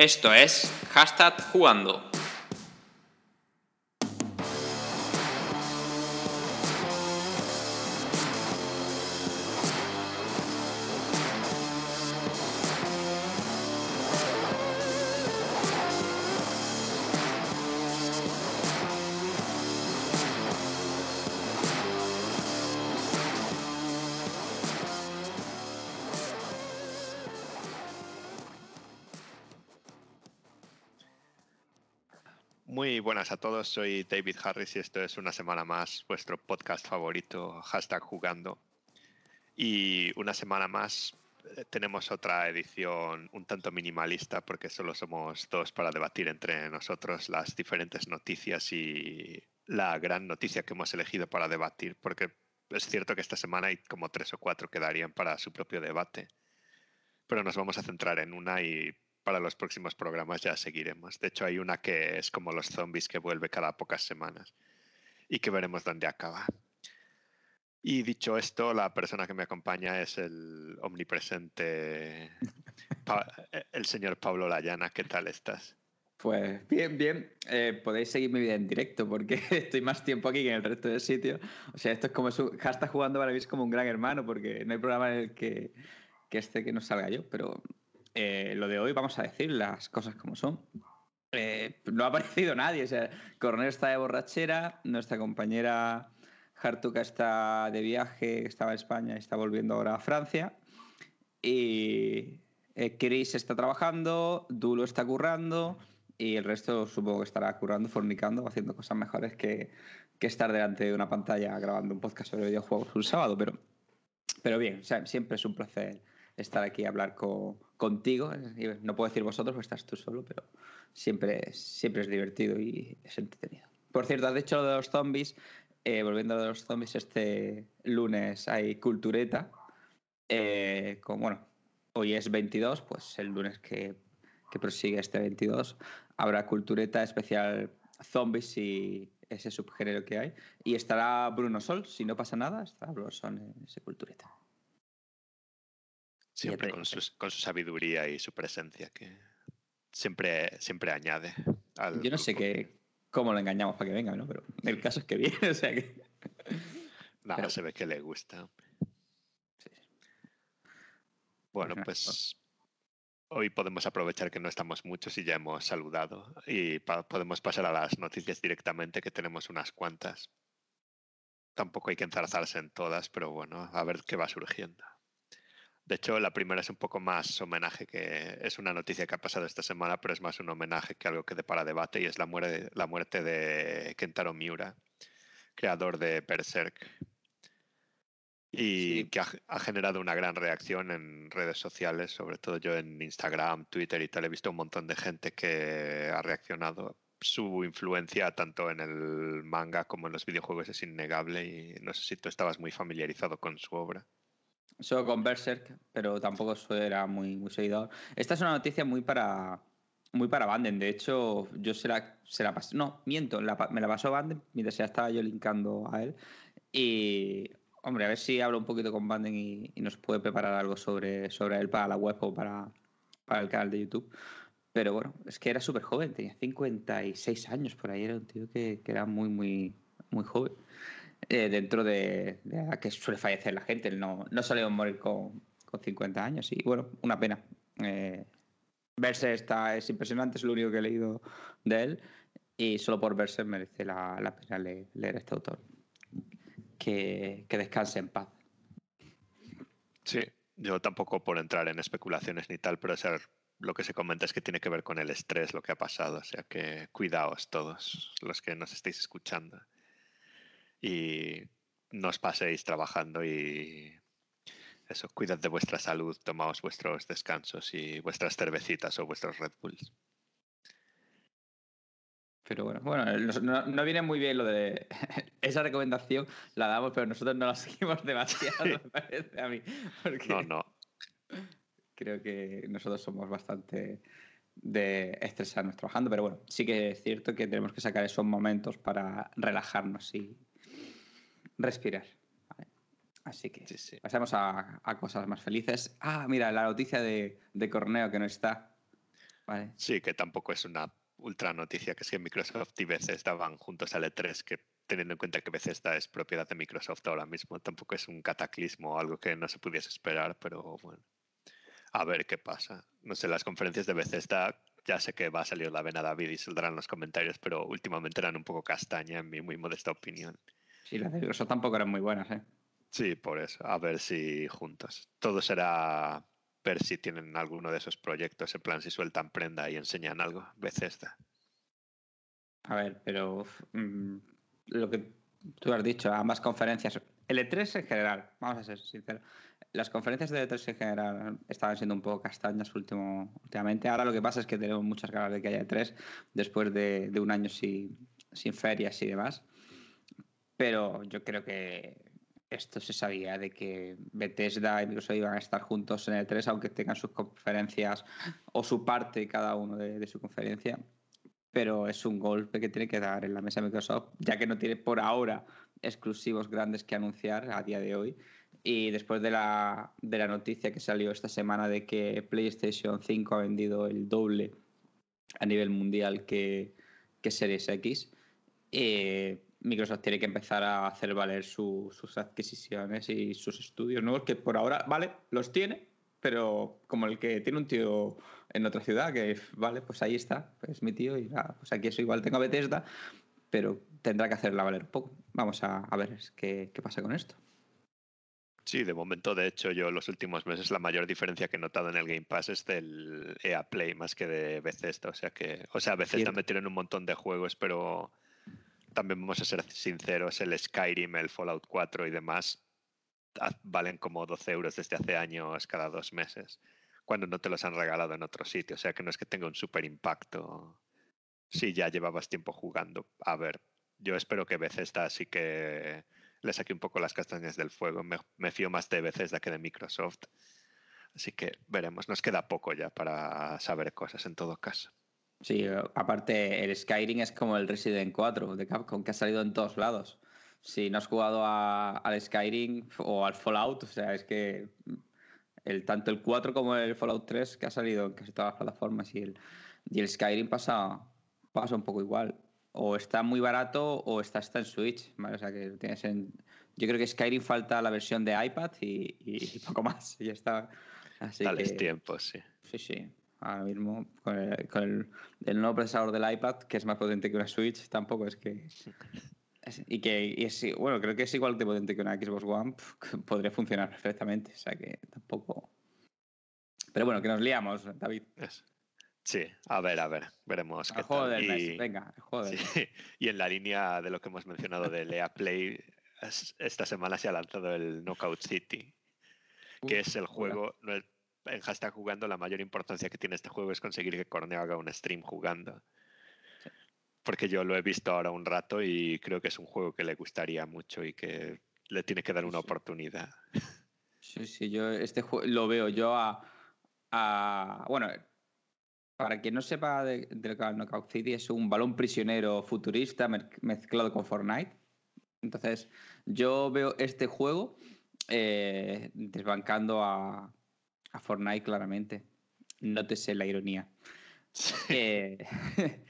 Esto es Hashtag Jugando. Buenas a todos, soy David Harris y esto es una semana más vuestro podcast favorito, hashtag jugando. Y una semana más eh, tenemos otra edición un tanto minimalista porque solo somos dos para debatir entre nosotros las diferentes noticias y la gran noticia que hemos elegido para debatir, porque es cierto que esta semana hay como tres o cuatro que darían para su propio debate, pero nos vamos a centrar en una y para los próximos programas ya seguiremos. De hecho, hay una que es como los zombies que vuelve cada pocas semanas y que veremos dónde acaba. Y dicho esto, la persona que me acompaña es el omnipresente, el señor Pablo Layana. ¿Qué tal estás? Pues bien, bien. Eh, podéis seguir mi vida en directo porque estoy más tiempo aquí que en el resto del sitio. O sea, esto es como su, está jugando para mí es como un gran hermano porque no hay programa en el que, que este que no salga yo, pero eh, lo de hoy vamos a decir las cosas como son. Eh, no ha aparecido nadie. O sea, está de borrachera, nuestra compañera Hartuka está de viaje, estaba en España y está volviendo ahora a Francia. Y eh, Chris está trabajando, Dulo está currando y el resto supongo que estará currando, fornicando, haciendo cosas mejores que, que estar delante de una pantalla grabando un podcast sobre videojuegos un sábado. Pero, pero bien, siempre es un placer estar aquí a hablar contigo. No puedo decir vosotros, porque estás tú solo, pero siempre, siempre es divertido y es entretenido. Por cierto, has dicho lo de los zombies. Eh, volviendo a lo de los zombies, este lunes hay cultureta. Eh, bueno, hoy es 22, pues el lunes que, que prosigue este 22 habrá cultureta especial zombies y ese subgénero que hay. Y estará Bruno Sol, si no pasa nada, estará Bruno Sol en ese cultureta. Siempre con su, con su, sabiduría y su presencia, que siempre, siempre añade. Al Yo no sé qué, cómo lo engañamos para que venga, ¿no? Pero el caso es que viene, o sea que. Nada, se ve que le gusta. Sí. Bueno, pues hoy podemos aprovechar que no estamos muchos y ya hemos saludado y podemos pasar a las noticias directamente, que tenemos unas cuantas. Tampoco hay que enzarzarse en todas, pero bueno, a ver qué va surgiendo. De hecho, la primera es un poco más homenaje, que es una noticia que ha pasado esta semana, pero es más un homenaje que algo que dé para debate, y es la, muerte, la muerte de Kentaro Miura, creador de Berserk, y que ha, generado una gran reacción en redes sociales, sobre todo yo en Instagram, Twitter y tal. He visto un montón de gente que ha reaccionado. Su influencia tanto en el manga como en los videojuegos es innegable y no sé si tú estabas muy familiarizado con su obra. Solo con Berserk, pero tampoco era muy, muy seguidor. Esta es una noticia muy para muy para Banden. De hecho, yo se la, se la pasé. No, miento, me la pasó Banden mientras ya estaba yo linkando a él. Y, hombre, a ver si hablo un poquito con Banden y, nos puede preparar algo sobre, sobre él para la web o para, para el canal de YouTube. Pero bueno, es que era súper joven, tenía 56 años por ahí, era un tío que, que era muy, muy, muy joven. Eh, dentro de, la que suele fallecer la gente. No, no solemos morir con, con 50 años y bueno, una pena. Eh, verse está, es impresionante, es lo único que he leído de él y solo por verse merece la, la pena leer, leer, este autor. Que, que descanse en paz. Sí, yo tampoco por entrar en especulaciones ni tal, pero ser, lo que se comenta es que tiene que ver con el estrés, lo que ha pasado. O sea que cuidaos todos los que nos estéis escuchando y no os paséis trabajando y eso, cuidad de vuestra salud, tomaos vuestros descansos y vuestras cervecitas o vuestros Red Bulls. Pero bueno, bueno no, viene muy bien lo de esa recomendación, la damos, pero nosotros no la seguimos demasiado, me parece a mí. no, no. Creo que nosotros somos bastante de estresarnos trabajando, pero bueno, sí que es cierto que tenemos que sacar esos momentos para relajarnos y, respirar. Así que pasamos a, cosas más felices. Ah, mira, la noticia de, de Corneo que no está. Vale. Sí, que tampoco es una ultra noticia, que es que Microsoft y Bethesda van juntos al E3, que teniendo en cuenta que Bethesda es propiedad de Microsoft ahora mismo, tampoco es un cataclismo o algo que no se pudiese esperar, pero bueno, a ver qué pasa. No sé, las conferencias de Bethesda, ya sé que va a salir la vena David y saldrán los comentarios, pero últimamente eran un poco castaña, en mi muy modesta opinión. Sí, las de Microsoft tampoco eran muy buenas, ¿eh? Sí, por eso, a ver si juntos. Todo será ver si tienen alguno de esos proyectos, en plan si sueltan prenda y enseñan algo, Bethesda. A ver, pero mm, lo que tú has dicho, ambas conferencias, el E3 en general, vamos a ser sinceros, las conferencias de E3 en general estaban siendo un poco castañas último, últimamente. Ahora lo que pasa es que tenemos muchas ganas de que haya E3 después de, de un año sin, sin ferias y demás. Pero yo creo que esto se sabía de que Bethesda y Microsoft iban a estar juntos en el 3, aunque tengan sus conferencias o su parte cada uno de, de, su conferencia. Pero es un golpe que tiene que dar en la mesa Microsoft, ya que no tiene por ahora exclusivos grandes que anunciar a día de hoy. Y después de la, de la noticia que salió esta semana de que PlayStation 5 ha vendido el doble a nivel mundial que, que Series X, eh, Microsoft tiene que empezar a hacer valer su, sus adquisiciones y sus estudios nuevos, que por ahora, vale, los tiene, pero como el que tiene un tío en otra ciudad, que vale, pues ahí está, es mi tío y nada, pues aquí eso igual tengo a Bethesda, pero tendrá que hacerla valer un poco. Vamos a, a ver qué, qué pasa con esto. Sí, de momento, de hecho, yo los últimos meses la mayor diferencia que he notado en el Game Pass es del EA Play más que de Bethesda. O sea que, o sea, Bethesda me tienen un montón de juegos, pero también vamos a ser sinceros, el Skyrim, el Fallout 4 y demás valen como 12 euros desde hace años cada dos meses, cuando no te los han regalado en otro sitio. O sea que no es que tenga un super impacto si ya llevabas tiempo jugando. A ver, yo espero que Bethesda sí que le saque un poco las castañas del fuego. Me, fío más de Bethesda que de Microsoft. Así que veremos, nos queda poco ya para saber cosas en todo caso. Sí, aparte el Skyrim es como el Resident 4 de Capcom, que ha salido en todos lados. Si no has jugado a, al Skyrim o al Fallout, o sea, es que el, tanto el 4 como el Fallout 3 que ha salido en casi todas las plataformas y el, y el Skyrim pasa, pasa un poco igual. O está muy barato o está, está en Switch. ¿vale? O sea, que tienes en... Yo creo que Skyrim falta la versión de iPad y, y, poco más. Y ya está. Así Dales que... tiempo, sí. Sí, sí ahora mismo con, el, con el, el, nuevo procesador del iPad, que es más potente que una Switch, tampoco es que... Es, y que y es, bueno, creo que es igual de potente que una Xbox One, pf, podría funcionar perfectamente, o sea que tampoco... Pero bueno, que nos liamos, David. Es. Sí, a ver, a ver, veremos. El qué juego tal. del y, mes, venga, el juego del sí, y en la línea de lo que hemos mencionado de Lea Play, esta semana se ha lanzado el Knockout City, que uh, es el juego, no en hashtag jugando la mayor importancia que tiene este juego es conseguir que Corneo haga un stream jugando. Sí. Porque yo lo he visto ahora un rato y creo que es un juego que le gustaría mucho y que le tiene que dar una sí. oportunidad. Sí, sí, yo este juego lo veo yo a, a bueno, para quien no sepa de, de Knockout City, es un balón prisionero futurista mezclado con Fortnite. Entonces, yo veo este juego eh, desbancando a, a Fortnite, claramente. Nótese la ironía. Sí. Eh,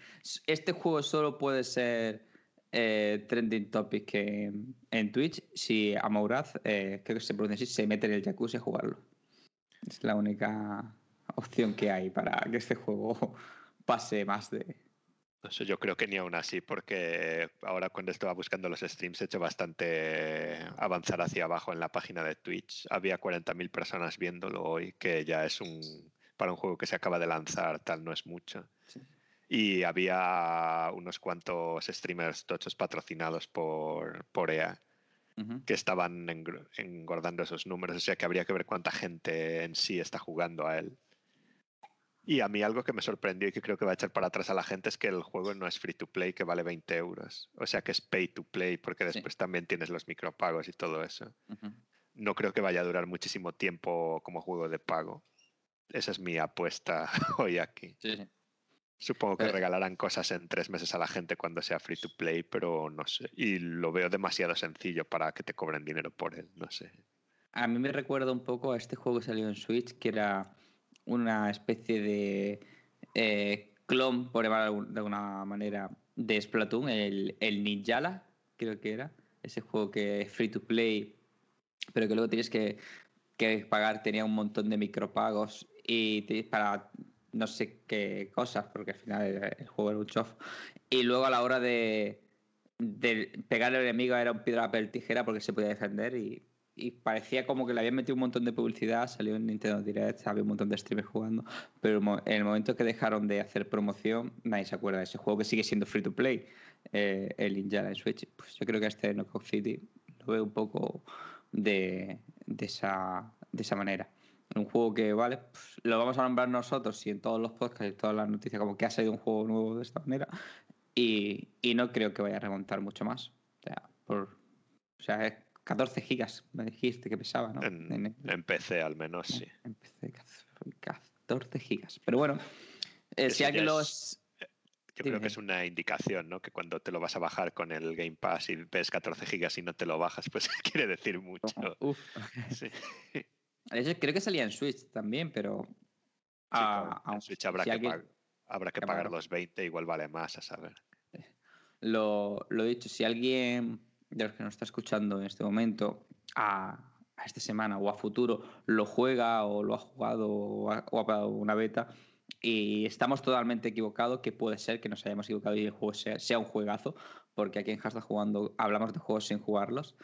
este juego solo puede ser eh, trending topic en, en, Twitch si Amauraz, eh, creo que se pronuncia así, se mete en el jacuzzi a jugarlo. Es la única opción que hay para que este juego pase más de, no sé, yo creo que ni aún así, porque ahora cuando estaba buscando los streams he hecho bastante avanzar hacia abajo en la página de Twitch. Había 40.000 personas viéndolo hoy, que ya es un. Para un juego que se acaba de lanzar, tal no es mucho. Sí. Y había unos cuantos streamers tochos patrocinados por, por EA uh -huh. que estaban engordando esos números. O sea que habría que ver cuánta gente en sí está jugando a él. Y a mí algo que me sorprendió y que creo que va a echar para atrás a la gente es que el juego no es free to play, que vale 20 euros. O sea que es pay to play, porque después sí. también tienes los micropagos y todo eso. Uh -huh. No creo que vaya a durar muchísimo tiempo como juego de pago. Esa es mi apuesta hoy aquí. Sí, sí. Supongo que pero... regalarán cosas en tres meses a la gente cuando sea free to play, pero no sé. Y lo veo demasiado sencillo para que te cobren dinero por él, no sé. A mí me recuerda un poco a este juego que salió en Switch, que era una especie de eh, clon, por llamarlo de alguna manera, de Splatoon, el, el Ninjala, creo que era. Ese juego que es free to play, pero que luego tienes que, que pagar, tenía un montón de micropagos y para no sé qué cosas, porque al final el, juego era un chof. Y luego a la hora de, de pegarle al enemigo era un piedra, papel, tijera porque se podía defender y, y parecía como que le habían metido un montón de publicidad, salió en Nintendo Direct, había un montón de streamers jugando, pero en el momento que dejaron de hacer promoción, nadie se acuerda de ese juego que sigue siendo free to play, eh, el Ninja en Switch. Pues yo creo que este Knockout City lo veo un poco de, de, esa, de esa manera. Un juego que, vale, pues, lo vamos a nombrar nosotros y en todos los podcasts y todas las noticias, como que ha salido un juego nuevo de esta manera. Y, y no creo que vaya a remontar mucho más. O sea, por, o sea 14 gigas, me dijiste que pesaba, ¿no? En, En- en PC al menos, sí. Empecé 14 gigas. Pero bueno, eh, si alguien los. Yo Dime, creo que es una indicación, ¿no? Que cuando te lo vas a bajar con el Game Pass y ves 14 gigas y no te lo bajas, pues quiere decir mucho. Uf. Sí. Creo que salía en Switch también, pero. Sí, ah, en Switch habrá si que, alguien- habrá que pagar pagar. los 20, igual vale más, a saber. Lo, lo dicho, si alguien de los que nos está escuchando en este momento, a, a esta semana o a futuro, lo juega o lo ha jugado o ha, pagado una beta y estamos totalmente equivocados, que puede ser que nos hayamos equivocado y el juego sea, sea un juegazo, porque aquí en Hashtag Jugando hablamos de juegos sin jugarlos,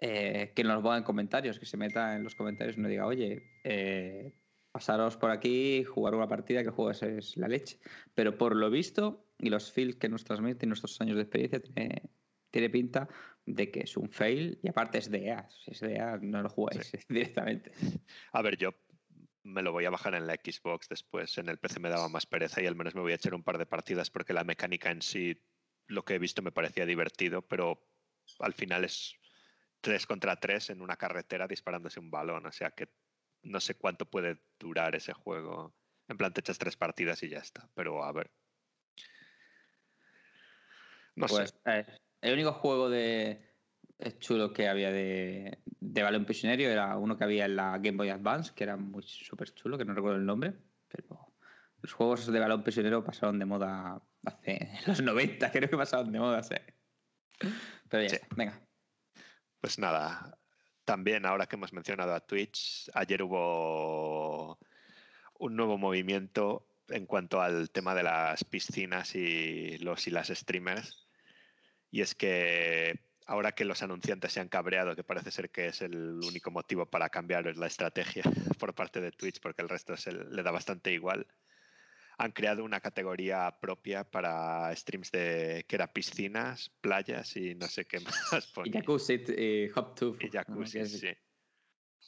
eh, que nos lo ponga en comentarios, que se meta en los comentarios y nos diga, oye, eh, pasaros por aquí, jugar una partida, que es, es la leche. Pero por lo visto y los feels que nos transmiten nuestros años de experiencia, tiene, tiene pinta de que es un fail y aparte es de EA. Si es de EA, no lo jugáis directamente. A ver, yo me lo voy a bajar en la Xbox después. En el PC me daba más pereza y al menos me voy a echar un par de partidas porque la mecánica en sí, lo que he visto me parecía divertido, pero al final es 3 contra 3 en una carretera disparándose un balón. O sea que no sé cuánto puede durar ese juego. En plan, te echas tres partidas y ya está. Pero a ver. No Pues sé. eh, el único juego de eh, chulo que había de, de balón prisionero era uno que había en la Game Boy Advance, que era muy súper chulo, que no recuerdo el nombre, pero los juegos de balón prisionero pasaron de moda hace en los 90, creo que pasaron de moda, sí. Pero ya Sí. venga. Pues nada, también ahora que hemos mencionado a Twitch, ayer hubo un nuevo movimiento en cuanto al tema de las piscinas y los y las streamers. Y es que ahora que los anunciantes se han cabreado, que parece ser que es el único motivo para cambiar la estrategia por parte de Twitch, porque el resto se le da bastante igual, han creado una categoría propia para streams de que era piscinas, playas y no sé qué más. Y ponía. Jacuzzi y Hop Tube. Y jacuzzi, sí.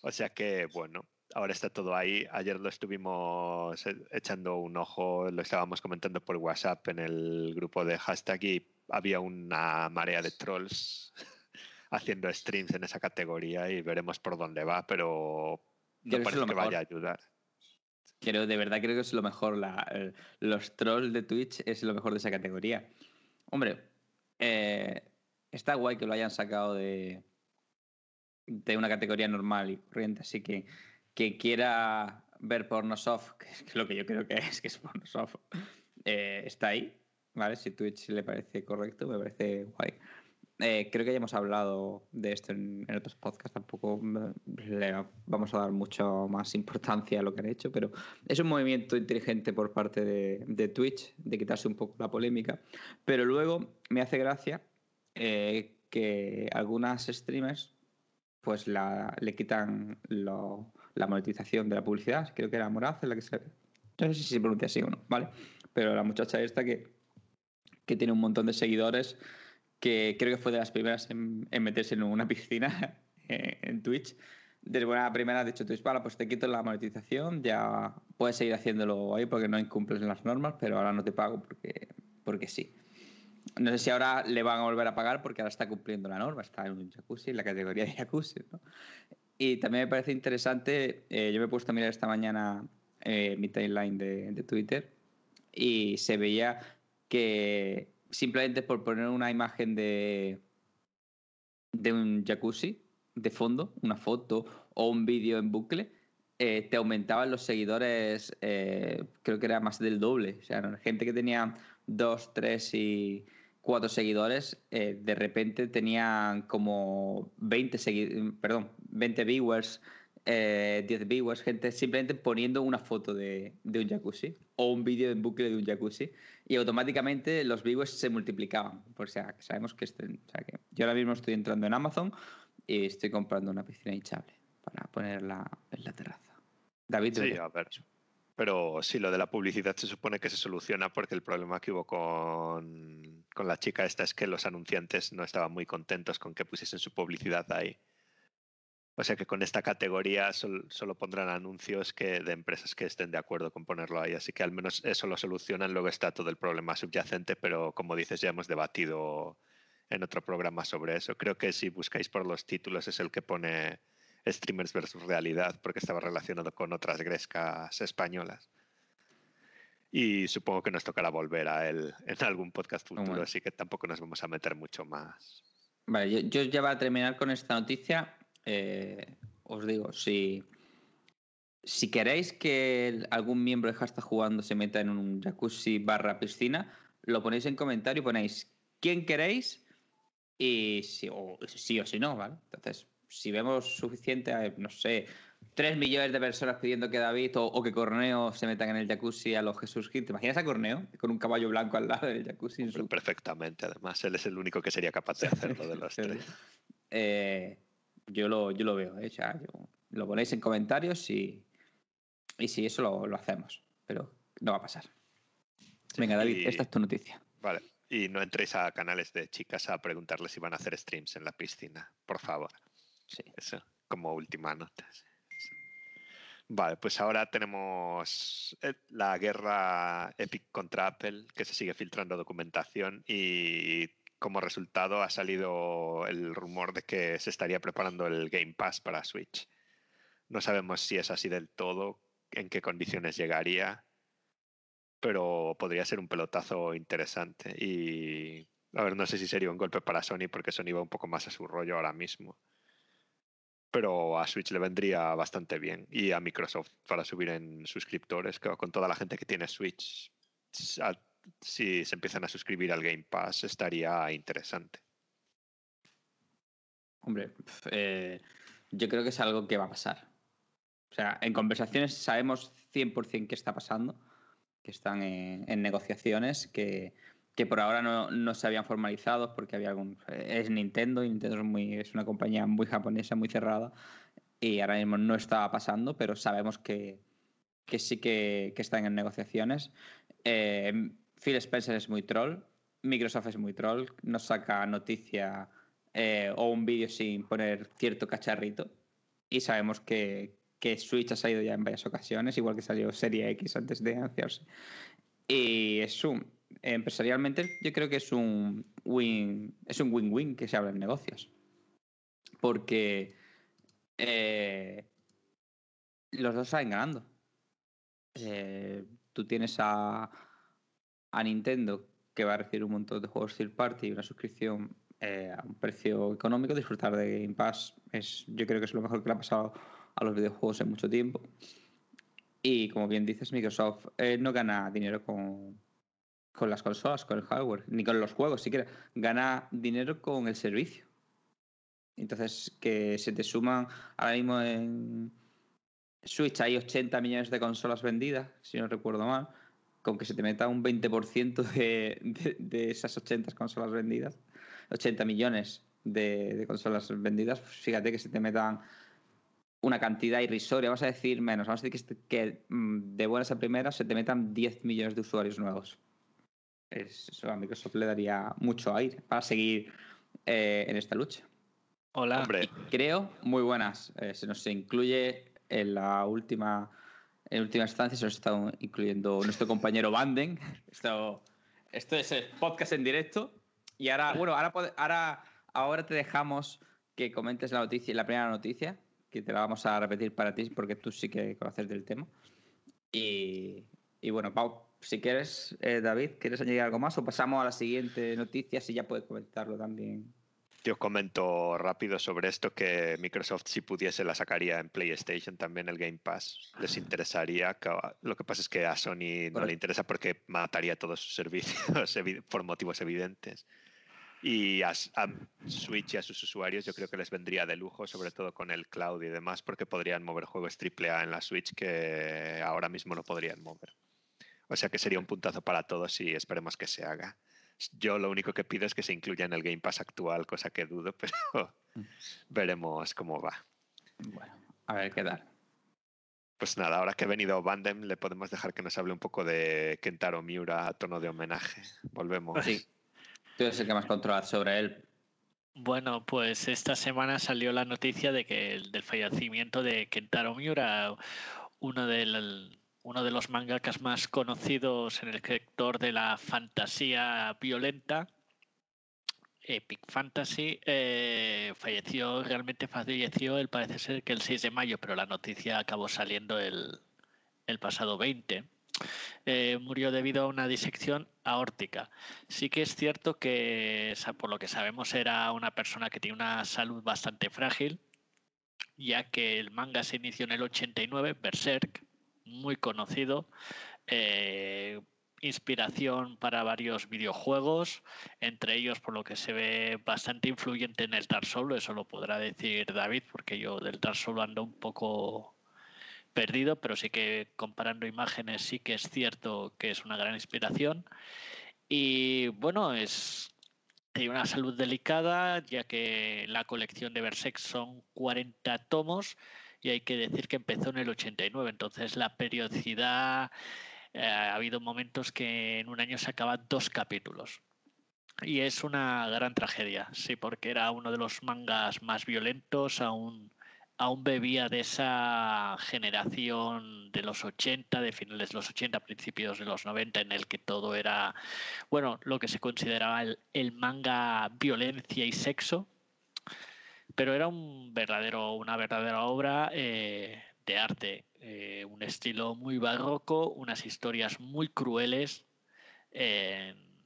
O sea que, bueno, ahora está todo ahí. Ayer lo estuvimos e- echando un ojo, lo estábamos comentando por WhatsApp en el grupo de hashtag y había una marea de trolls haciendo streams en esa categoría y veremos por dónde va, pero Creo no es parece que vaya a ayudar. Creo, de verdad creo que es lo mejor. La, el- los trolls de Twitch es lo mejor de esa categoría. Hombre, eh, está guay que lo hayan sacado de, de una categoría normal y corriente, así que que quiera ver porno soft, que es lo que yo creo que es, que es porno soft, eh, está ahí, ¿vale? Si Twitch le parece correcto, me parece guay. Eh, creo que ya hemos hablado de esto en, en otros podcasts, tampoco le vamos a dar mucho más importancia a lo que han hecho, pero es un movimiento inteligente por parte de, de Twitch de quitarse un poco la polémica. Pero luego me hace gracia eh, que algunas streamers pues la, le quitan lo- la monetización de la publicidad, creo que era Moraz en la que se... No sé si se pronuncia así o no, ¿vale? Pero la muchacha esta que, que tiene un montón de seguidores, que creo que fue de las primeras en, en meterse en una piscina eh, en Twitch. Desde buena primera ha dicho Twitch, vale, pues te quito la monetización, ya puedes seguir haciéndolo ahí porque no incumples las normas, pero ahora no te pago porque, porque sí. No sé si ahora le van a volver a pagar porque ahora está cumpliendo la norma, está en un jacuzzi, en la categoría de jacuzzi. ¿no? Y también me parece interesante, eh, yo me he puesto a mirar esta mañana eh, mi timeline de, de Twitter y se veía que simplemente por poner una imagen de, de un jacuzzi de fondo, una foto o un vídeo en bucle, eh, te aumentaban los seguidores, eh, creo que era más del doble. O sea, gente que tenía dos, tres y cuatro seguidores, eh, de repente tenían como 20, perdón, 20 viewers, 10 viewers, gente simplemente poniendo una foto de, un jacuzzi o un vídeo en bucle de un jacuzzi y automáticamente los viewers se multiplicaban. Por sea, que sabemos que, o sea, que yo ahora mismo estoy entrando en Amazon y estoy comprando una piscina hinchable para ponerla en la terraza. David. Sí, a ver. Pero sí, lo de la publicidad se supone que se soluciona porque el problema que hubo con, con la chica esta es que los anunciantes no estaban muy contentos con que pusiesen su publicidad ahí. O sea que con esta categoría solo pondrán anuncios que, de empresas que estén de acuerdo con ponerlo ahí. Así que al menos eso lo solucionan. Luego está todo el problema subyacente, pero como dices, ya hemos debatido en otro programa sobre eso. Creo que si buscáis por los títulos es el que pone streamers versus realidad, porque estaba relacionado con otras grescas españolas. Y supongo que nos tocará volver a él en algún podcast futuro, así que tampoco nos vamos a meter mucho más. Vale, yo, ya va a terminar con esta noticia. Eh, os digo, si, si queréis que algún miembro de Hashtag Jugando se meta en un jacuzzi barra piscina, lo ponéis en comentario y ponéis quién queréis y si o, sí o si no, ¿vale? Entonces, si vemos suficiente, eh, no sé, 3 millones de personas pidiendo que David o, que Corneo se metan en el jacuzzi a los Jesús Gil. ¿Te imaginas a Corneo con un caballo blanco al lado del jacuzzi? Perfectamente, además. Él es el único que sería capaz de hacerlo de los tres. Eh, yo, lo, yo lo veo, ¿eh? lo ponéis en comentarios y, y sí, eso lo, hacemos. Pero no va a pasar. Venga, David, esta es tu noticia. Vale. Y no entréis a canales de chicas a preguntarles si van a hacer streams en la piscina, por favor. Sí. Eso, como última nota. Vale, pues ahora tenemos eh, la guerra Epic contra Apple, que se sigue filtrando documentación y como resultado ha salido el rumor de que se estaría preparando el Game Pass para Switch. No sabemos si es así del todo, en qué condiciones llegaría, pero podría ser un pelotazo interesante. Y a ver, no sé si sería un golpe para Sony porque Sony va un poco más a su rollo ahora mismo pero a Switch le vendría bastante bien y a Microsoft para subir en suscriptores, con toda la gente que tiene Switch, si se empiezan a suscribir al Game Pass estaría interesante. Hombre, eh, yo creo que es algo que va a pasar. O sea, en conversaciones sabemos 100% qué está pasando, que están en negociaciones, que que por ahora no, se habían formalizado porque había algún... Es Nintendo y Nintendo es, muy, es una compañía muy japonesa, muy cerrada y ahora mismo no está pasando, pero sabemos que, sí que, están en negociaciones. Eh, Phil Spencer es muy troll, Microsoft es muy troll, no saca noticia eh, o un vídeo sin poner cierto cacharrito y sabemos que, que Switch ha salido ya en varias ocasiones, igual que salió Serie X antes de anunciarse. Y es un, empresarialmente yo creo que es un win, es un win-win que se habla en negocios. Porque eh, los dos salen ganando. Eh, tú tienes a, a Nintendo que va a recibir un montón de juegos third party y una suscripción eh, a un precio económico. Disfrutar de Game Pass es, yo creo que es lo mejor que le ha pasado a los videojuegos en mucho tiempo. Y como bien dices, Microsoft no gana dinero con, con las consolas, con el hardware, ni con los juegos siquiera. Gana dinero con el servicio. Entonces, que se te suman ahora mismo en Switch hay 80 millones de consolas vendidas, si no recuerdo mal, con que se te meta un 20% de, de, esas 80 consolas vendidas, 80 millones de, consolas vendidas, pues fíjate que se te metan una cantidad irrisoria, vamos a decir menos, vamos a decir que, que mm, de buenas a primeras se te metan 10 millones de usuarios nuevos eso a Microsoft le daría mucho aire para seguir eh, en esta lucha. Hola. Hombre. Creo muy buenas. Eh, se nos incluye en la última, en última instancia, se nos está incluyendo nuestro compañero Banden. Esto, esto es el podcast en directo. Y ahora, bueno, ahora, ahora, ahora te dejamos que comentes la noticia, la primera noticia, que te la vamos a repetir para ti, porque tú sí que conoces del tema. Y, y bueno, Pau, si quieres, eh, David, ¿quieres añadir algo más o pasamos a la siguiente noticia si ya puedes comentarlo también? Yo comento rápido sobre esto que Microsoft si pudiese la sacaría en PlayStation también el Game Pass. Les interesaría. Lo que pasa es que a Sony no le interesa porque mataría todos sus servicios por motivos evidentes. Y a, Switch y a sus usuarios yo creo que les vendría de lujo, sobre todo con el cloud y demás, porque podrían mover juegos AAA en la Switch que ahora mismo no podrían mover. O sea que sería un puntazo para todos y esperemos que se haga. Yo lo único que pido es que se incluya en el Game Pass actual, cosa que dudo, pero mm. veremos cómo va. Bueno, a ver qué tal. Pues nada, ahora que ha venido Bandem, le podemos dejar que nos hable un poco de Kentaro Miura a tono de homenaje. Volvemos. Sí. Tú eres el que más controlas sobre él. Bueno, pues esta semana salió la noticia de que del fallecimiento de Kentaro Miura, uno del, uno de los mangakas más conocidos en el sector de la fantasía violenta, Epic Fantasy, eh, falleció, realmente falleció, él parece ser que el 6 de mayo, pero la noticia acabó saliendo el, pasado 20. Eh, murió debido a una disección aórtica. Sí que es cierto que, por lo que sabemos, era una persona que tiene una salud bastante frágil, ya que el manga se inició en el 89, Berserk, muy conocido. Eh, inspiración para varios videojuegos, entre ellos por lo que se ve bastante influyente en el Dark Souls, eso lo podrá decir David, porque yo del Dark Souls ando un poco perdido, pero sí que comparando imágenes sí que es cierto que es una gran inspiración. Y bueno, es tiene una salud delicada, ya que la colección de Berserk son 40 tomos y hay que decir que empezó en el 89, entonces la periodicidad, eh, ha habido momentos que en un año se acaban dos capítulos. Y es una gran tragedia, sí, porque era uno de los mangas más violentos, aún, aún bebía de esa generación de los 80, de finales de los 80, principios de los 90, en el que todo era, bueno, lo que se consideraba el manga violencia y sexo, pero era un verdadero, una verdadera obra eh, de arte, eh, un estilo muy barroco, unas historias muy crueles,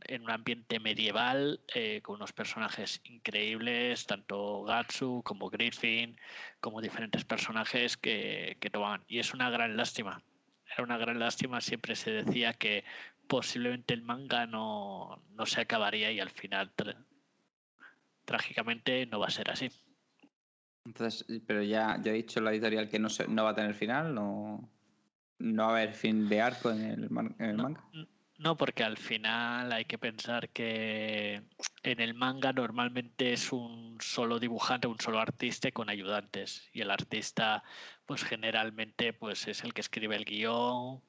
en un ambiente medieval, eh, con unos personajes increíbles, tanto Gatsu como Griffin, como diferentes personajes que, que tomaban. Y es una gran lástima. Era una gran lástima, siempre se decía que posiblemente el manga no, no se acabaría y al final trágicamente no va a ser así. Entonces, pero ya, ya he dicho la editorial que no, no va a tener final, no, no va a haber fin de arco en el, manga. No, porque al final hay que pensar que en el manga normalmente es un solo dibujante, un solo artista con ayudantes. Y el artista, pues generalmente, pues es el que escribe el guion,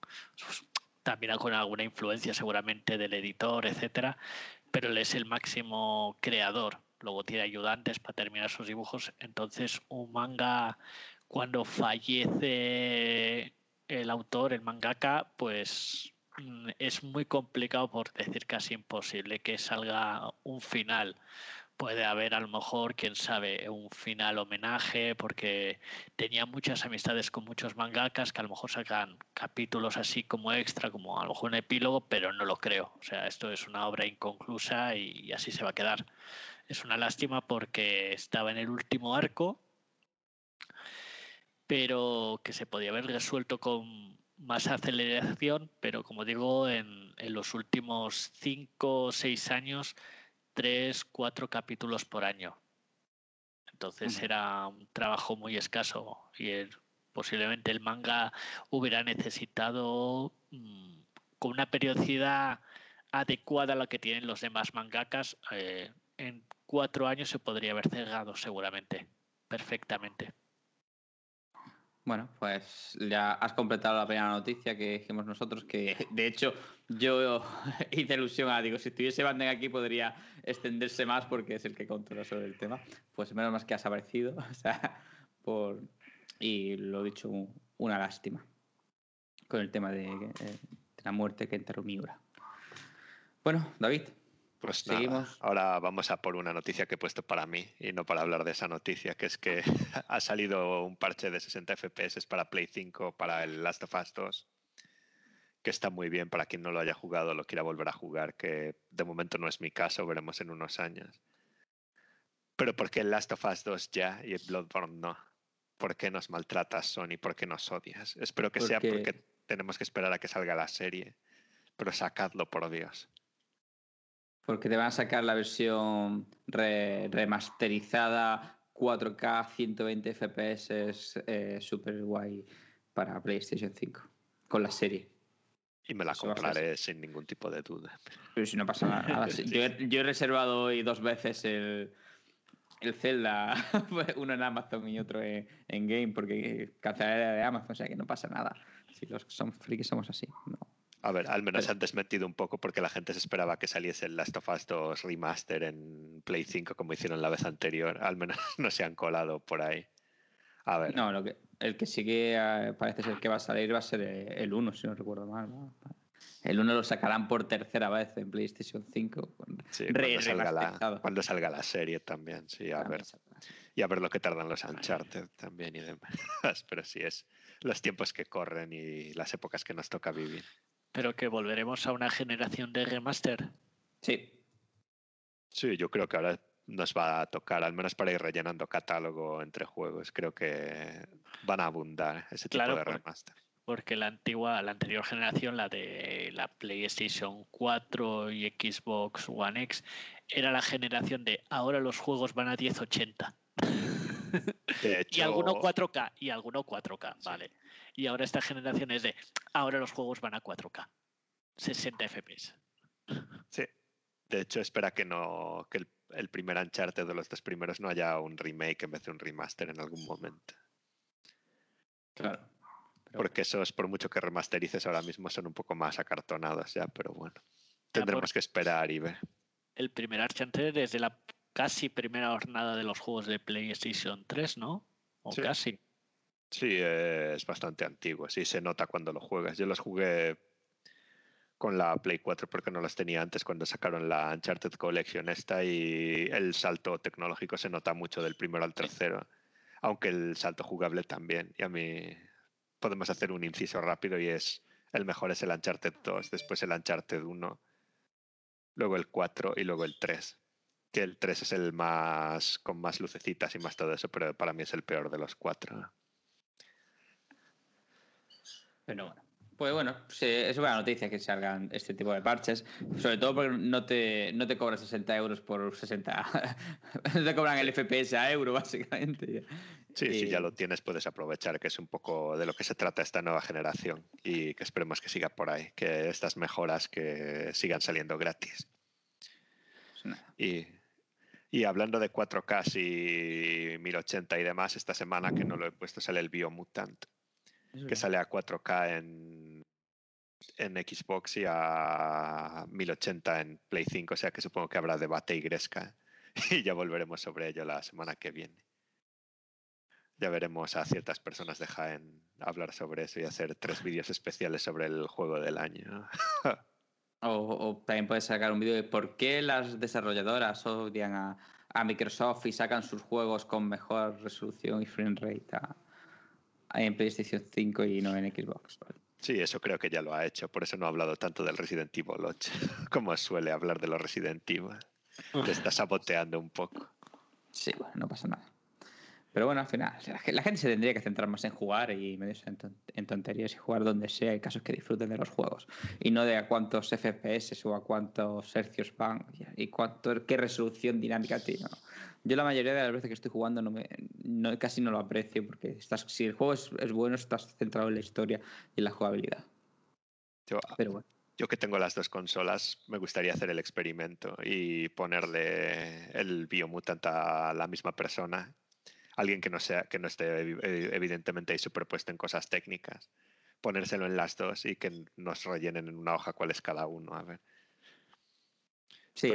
también con alguna influencia seguramente del editor, etcétera, pero él es el máximo creador luego tiene ayudantes para terminar sus dibujos. Entonces, un manga, cuando fallece el autor, el mangaka, pues mm, es muy complicado, por decir casi imposible, que salga un final. Puede haber a lo mejor, quién sabe, un final homenaje, porque tenía muchas amistades con muchos mangakas que a lo mejor sacan capítulos así como extra, como a lo mejor un epílogo, pero no lo creo. O sea, esto es una obra inconclusa y así se va a quedar. Es una lástima porque estaba en el último arco, pero que se podía haber resuelto con más aceleración, pero como digo, en, los últimos cinco o seis años, tres, cuatro capítulos por año. Entonces era un trabajo muy escaso y posiblemente el manga hubiera necesitado mm, con una periodicidad adecuada a la que tienen los demás mangakas eh, en cuatro años se podría haber cerrado seguramente, perfectamente. Bueno, pues ya has completado la primera noticia que dijimos nosotros, que de hecho yo hice ilusión a, digo, si estuviese Banden aquí podría extenderse más porque es el que controla sobre el tema. Pues menos más que has aparecido, o sea, por... y lo he dicho, una lástima con el tema de, de la muerte que enterró Miura. Bueno, David, pues Seguimos. ahora vamos a por una noticia que he puesto para mí y no para hablar de esa noticia, que es que ha salido un parche de 60 FPS para Play 5 para el Last of Us 2, que está muy bien para quien no lo haya jugado, lo quiera volver a jugar, que de momento no es mi caso, veremos en unos años. Pero ¿por qué Last of Us 2 ya y Bloodborne no? ¿Por qué nos maltratas, Sony? ¿Por qué nos odias? Espero que sea porque tenemos que esperar a que salga la serie. Pero sacadlo, por Dios. Porque te van a sacar la versión remasterizada 4K 120 FPS eh, super guay para PlayStation 5 con la serie. Y me la compraré sin ningún tipo de duda. Pero si no pasa nada. yo, he, reservado hoy dos veces el, el Zelda, uno en Amazon y otro en, Game, porque cancelaré de Amazon, o sea que no pasa nada. Si los son frikis somos así. A ver, al menos han desmentido un poco porque la gente se esperaba que saliese el Last of Us 2 Remaster en Play 5 como hicieron la vez anterior. Al menos no se han colado por ahí. A ver. No, lo que, el que sigue eh, parece ser que va a salir va a ser eh, el 1, si no recuerdo mal. El 1 lo sacarán por tercera vez en PlayStation 5. Sí, cuando, salga la, cuando, salga la, serie también, sí, a ver. Y a ver lo que tardan los Uncharted también y demás. Pero sí, es los tiempos que corren y las épocas que nos toca vivir. Pero que volveremos a una generación de remaster. Sí. Sí, yo creo que ahora nos va a tocar, al menos para ir rellenando catálogo entre juegos. Creo que van a abundar ese tipo de remaster. Porque la antigua, la anterior generación, la de la PlayStation 4 y Xbox One X, era la generación de ahora los juegos van a 1080. y alguno 4K, y alguno 4K, vale. Y ahora esta generación es de ahora los juegos van a 4K. 60 FPS. Sí. De hecho, espera que no que el el primer Uncharted de los dos primeros no haya un remake en vez de un remaster en algún momento. Claro. Porque esos, por mucho que remasterices ahora mismo, son un poco más acartonados ya, pero bueno. Tendremos que esperar y ver. El primer Uncharted desde la casi primera jornada de los juegos de PlayStation 3, ¿no? O casi. Sí, es bastante antiguo. Sí, se nota cuando lo juegas. Yo los jugué con la Play 4 porque no las tenía antes cuando sacaron la Uncharted Collection esta y el salto tecnológico se nota mucho del primero al tercero, aunque el salto jugable también. Y a mí podemos hacer un inciso rápido y es el mejor es el Uncharted 2, después el Uncharted 1, luego el 4 y luego el 3. Que el 3 es el más con más lucecitas y más todo eso, pero para mí es el peor de los cuatro. Pero bueno. Pues bueno, es buena noticia que salgan este tipo de parches, sobre todo porque no te, no te cobran 60 euros por 60, no te cobran el FPS a euro básicamente. Sí, si ya lo tienes puedes aprovechar, que es un poco de lo que se trata esta nueva generación y que esperemos que siga por ahí, que estas mejoras que sigan saliendo gratis. Pues y, y hablando de 4K y 1080 y demás, esta semana que no lo he puesto sale el Biomutant que sale a 4K en, en Xbox y a 1080 en Play 5, o sea que supongo que habrá debate y gresca y ya volveremos sobre ello la semana que viene. Ya veremos a ciertas personas de Jaén hablar sobre eso y hacer tres vídeos especiales sobre el juego del año. o, también puedes sacar un vídeo de por qué las desarrolladoras odian a, a, Microsoft y sacan sus juegos con mejor resolución y frame rate en PlayStation 5 y no en Xbox. Sí, eso creo que ya lo ha hecho. Por eso no ha hablado tanto del Resident Evil 8, como suele hablar de los Resident Evil. Te está saboteando un poco. Sí, bueno, no pasa nada. Pero bueno, al final, la gente se tendría que centrar más en jugar y medios en tonterías y jugar donde sea, hay casos que disfruten de los juegos. Y no de a cuántos FPS o a cuántos hercios van y cuánto, qué resolución dinámica tiene. Yo la mayoría de las veces que estoy jugando no me, casi no lo aprecio porque estás, si el juego es, bueno estás centrado en la historia y en la jugabilidad. Yo, yo que tengo las dos consolas, me gustaría hacer el experimento y ponerle el Biomutant a la misma persona. Alguien que no, sea, que no esté evidentemente ahí superpuesto en cosas técnicas. Ponérselo en las dos y que nos rellenen en una hoja cuál es cada uno. A ver. Sí.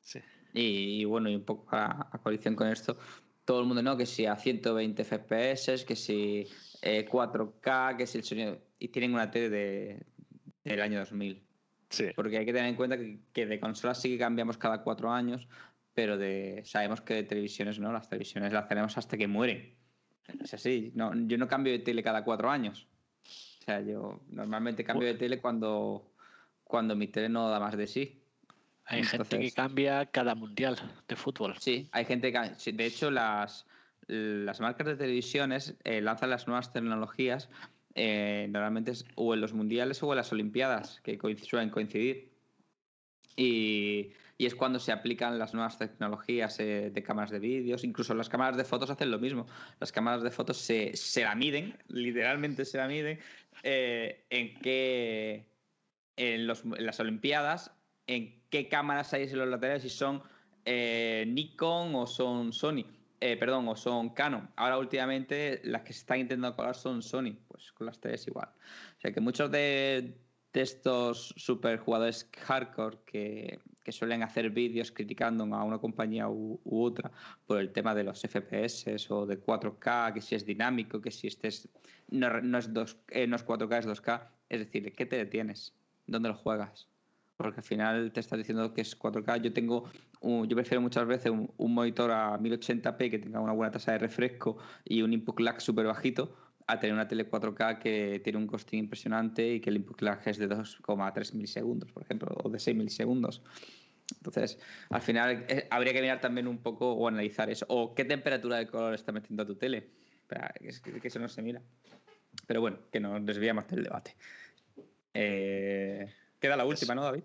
sí. Y, bueno, y un poco a, coalición con esto, todo el mundo, ¿no? Que si a 120 FPS, que si 4K, eh, que si el sonido. Y tienen una tele de, del año 2000. Sí. Porque hay que tener en cuenta que, de consolas sí que cambiamos cada cuatro años, pero de sabemos que de televisiones no, las televisiones las tenemos hasta que mueren. Es así, no, yo no cambio de tele cada cuatro años. O sea, yo normalmente cambio de tele cuando, cuando mi tele no da más de sí. Hay gente que Entonces- cambia cada mundial de fútbol. Sí, hay gente que. De hecho, las, las marcas de televisiones eh, lanzan las nuevas tecnologías eh, normalmente es o en los mundiales o en las Olimpiadas, que suelen coincidir. Y, y es cuando se aplican las nuevas tecnologías eh, de cámaras de vídeos. Incluso las cámaras de fotos hacen lo mismo. Las cámaras de fotos se, se la miden, literalmente se la miden, eh, en qué. En, los- en las Olimpiadas, en qué cámaras hay en los laterales, si son eh, Nikon o son Sony. Eh, perdón, o son Canon. Ahora últimamente las que se están intentando colar son Sony, pues con las tres igual. O sea que muchos de, de estos super jugadores hardcore que, que suelen hacer vídeos criticando a una compañía u, otra por el tema de los FPS o de 4K, que si es dinámico, que si este es, no, no es, dos, eh, no es 4K, es 2K. Es decir, ¿qué te detienes? ¿Dónde lo juegas? Porque al final te estás diciendo que es 4K. Yo tengo un- yo prefiero muchas veces un, un monitor a 1080p que tenga una buena tasa de refresco y un input lag súper bajito a tener una tele 4K que tiene un costing impresionante y que el input lag es de 2,3 milisegundos, por ejemplo, o de 6 milisegundos. Entonces, al final eh, habría que mirar también un poco o analizar eso. O qué temperatura de color está metiendo a tu tele. Que, es- que eso no se mira. Pero bueno, que nos desviamos del debate. Eh, queda la última, ¿no, David?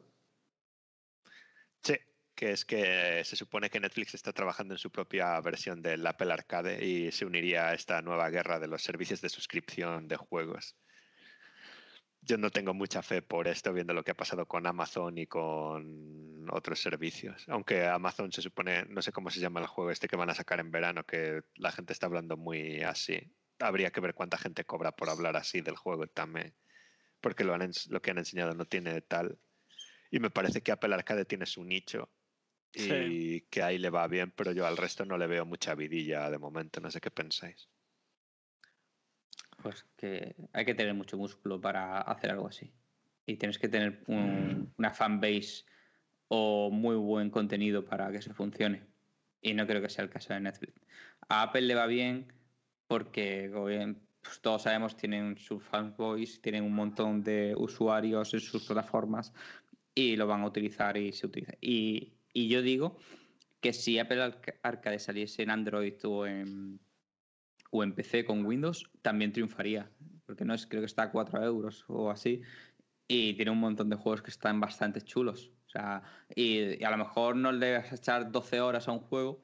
Sí, que es que se supone que Netflix está trabajando en su propia versión del Apple Arcade y se uniría a esta nueva guerra de los servicios de suscripción de juegos. Yo no tengo mucha fe por esto, viendo lo que ha pasado con Amazon y con otros servicios. Aunque Amazon se supone, no sé cómo se llama el juego este que van a sacar en verano, que la gente está hablando muy así. Habría que ver cuánta gente cobra por hablar así del juego también. Porque lo, lo que han enseñado no tiene tal. Y me parece que Apple Arcade tiene su nicho y Sí. que ahí le va bien, pero yo al resto no le veo mucha vidilla de momento. No sé qué pensáis. Pues que hay que tener mucho músculo para hacer algo así. Y tienes que tener un- una fanbase o muy buen contenido para que eso funcione. Y no creo que sea el caso de Netflix. A Apple le va bien porque, como bien, pues todos sabemos, tienen su fanboys, tienen un montón de usuarios en sus plataformas y lo van a utilizar y se utiliza. Y, y yo digo que si Apple Arca- Arcade saliese en Android o en, PC con Windows, también triunfaría. Porque no es, creo que está a 4 euros o así. Y tiene un montón de juegos que están bastante chulos. O sea, y, y a lo mejor no le vas a echar 12 horas a un juego,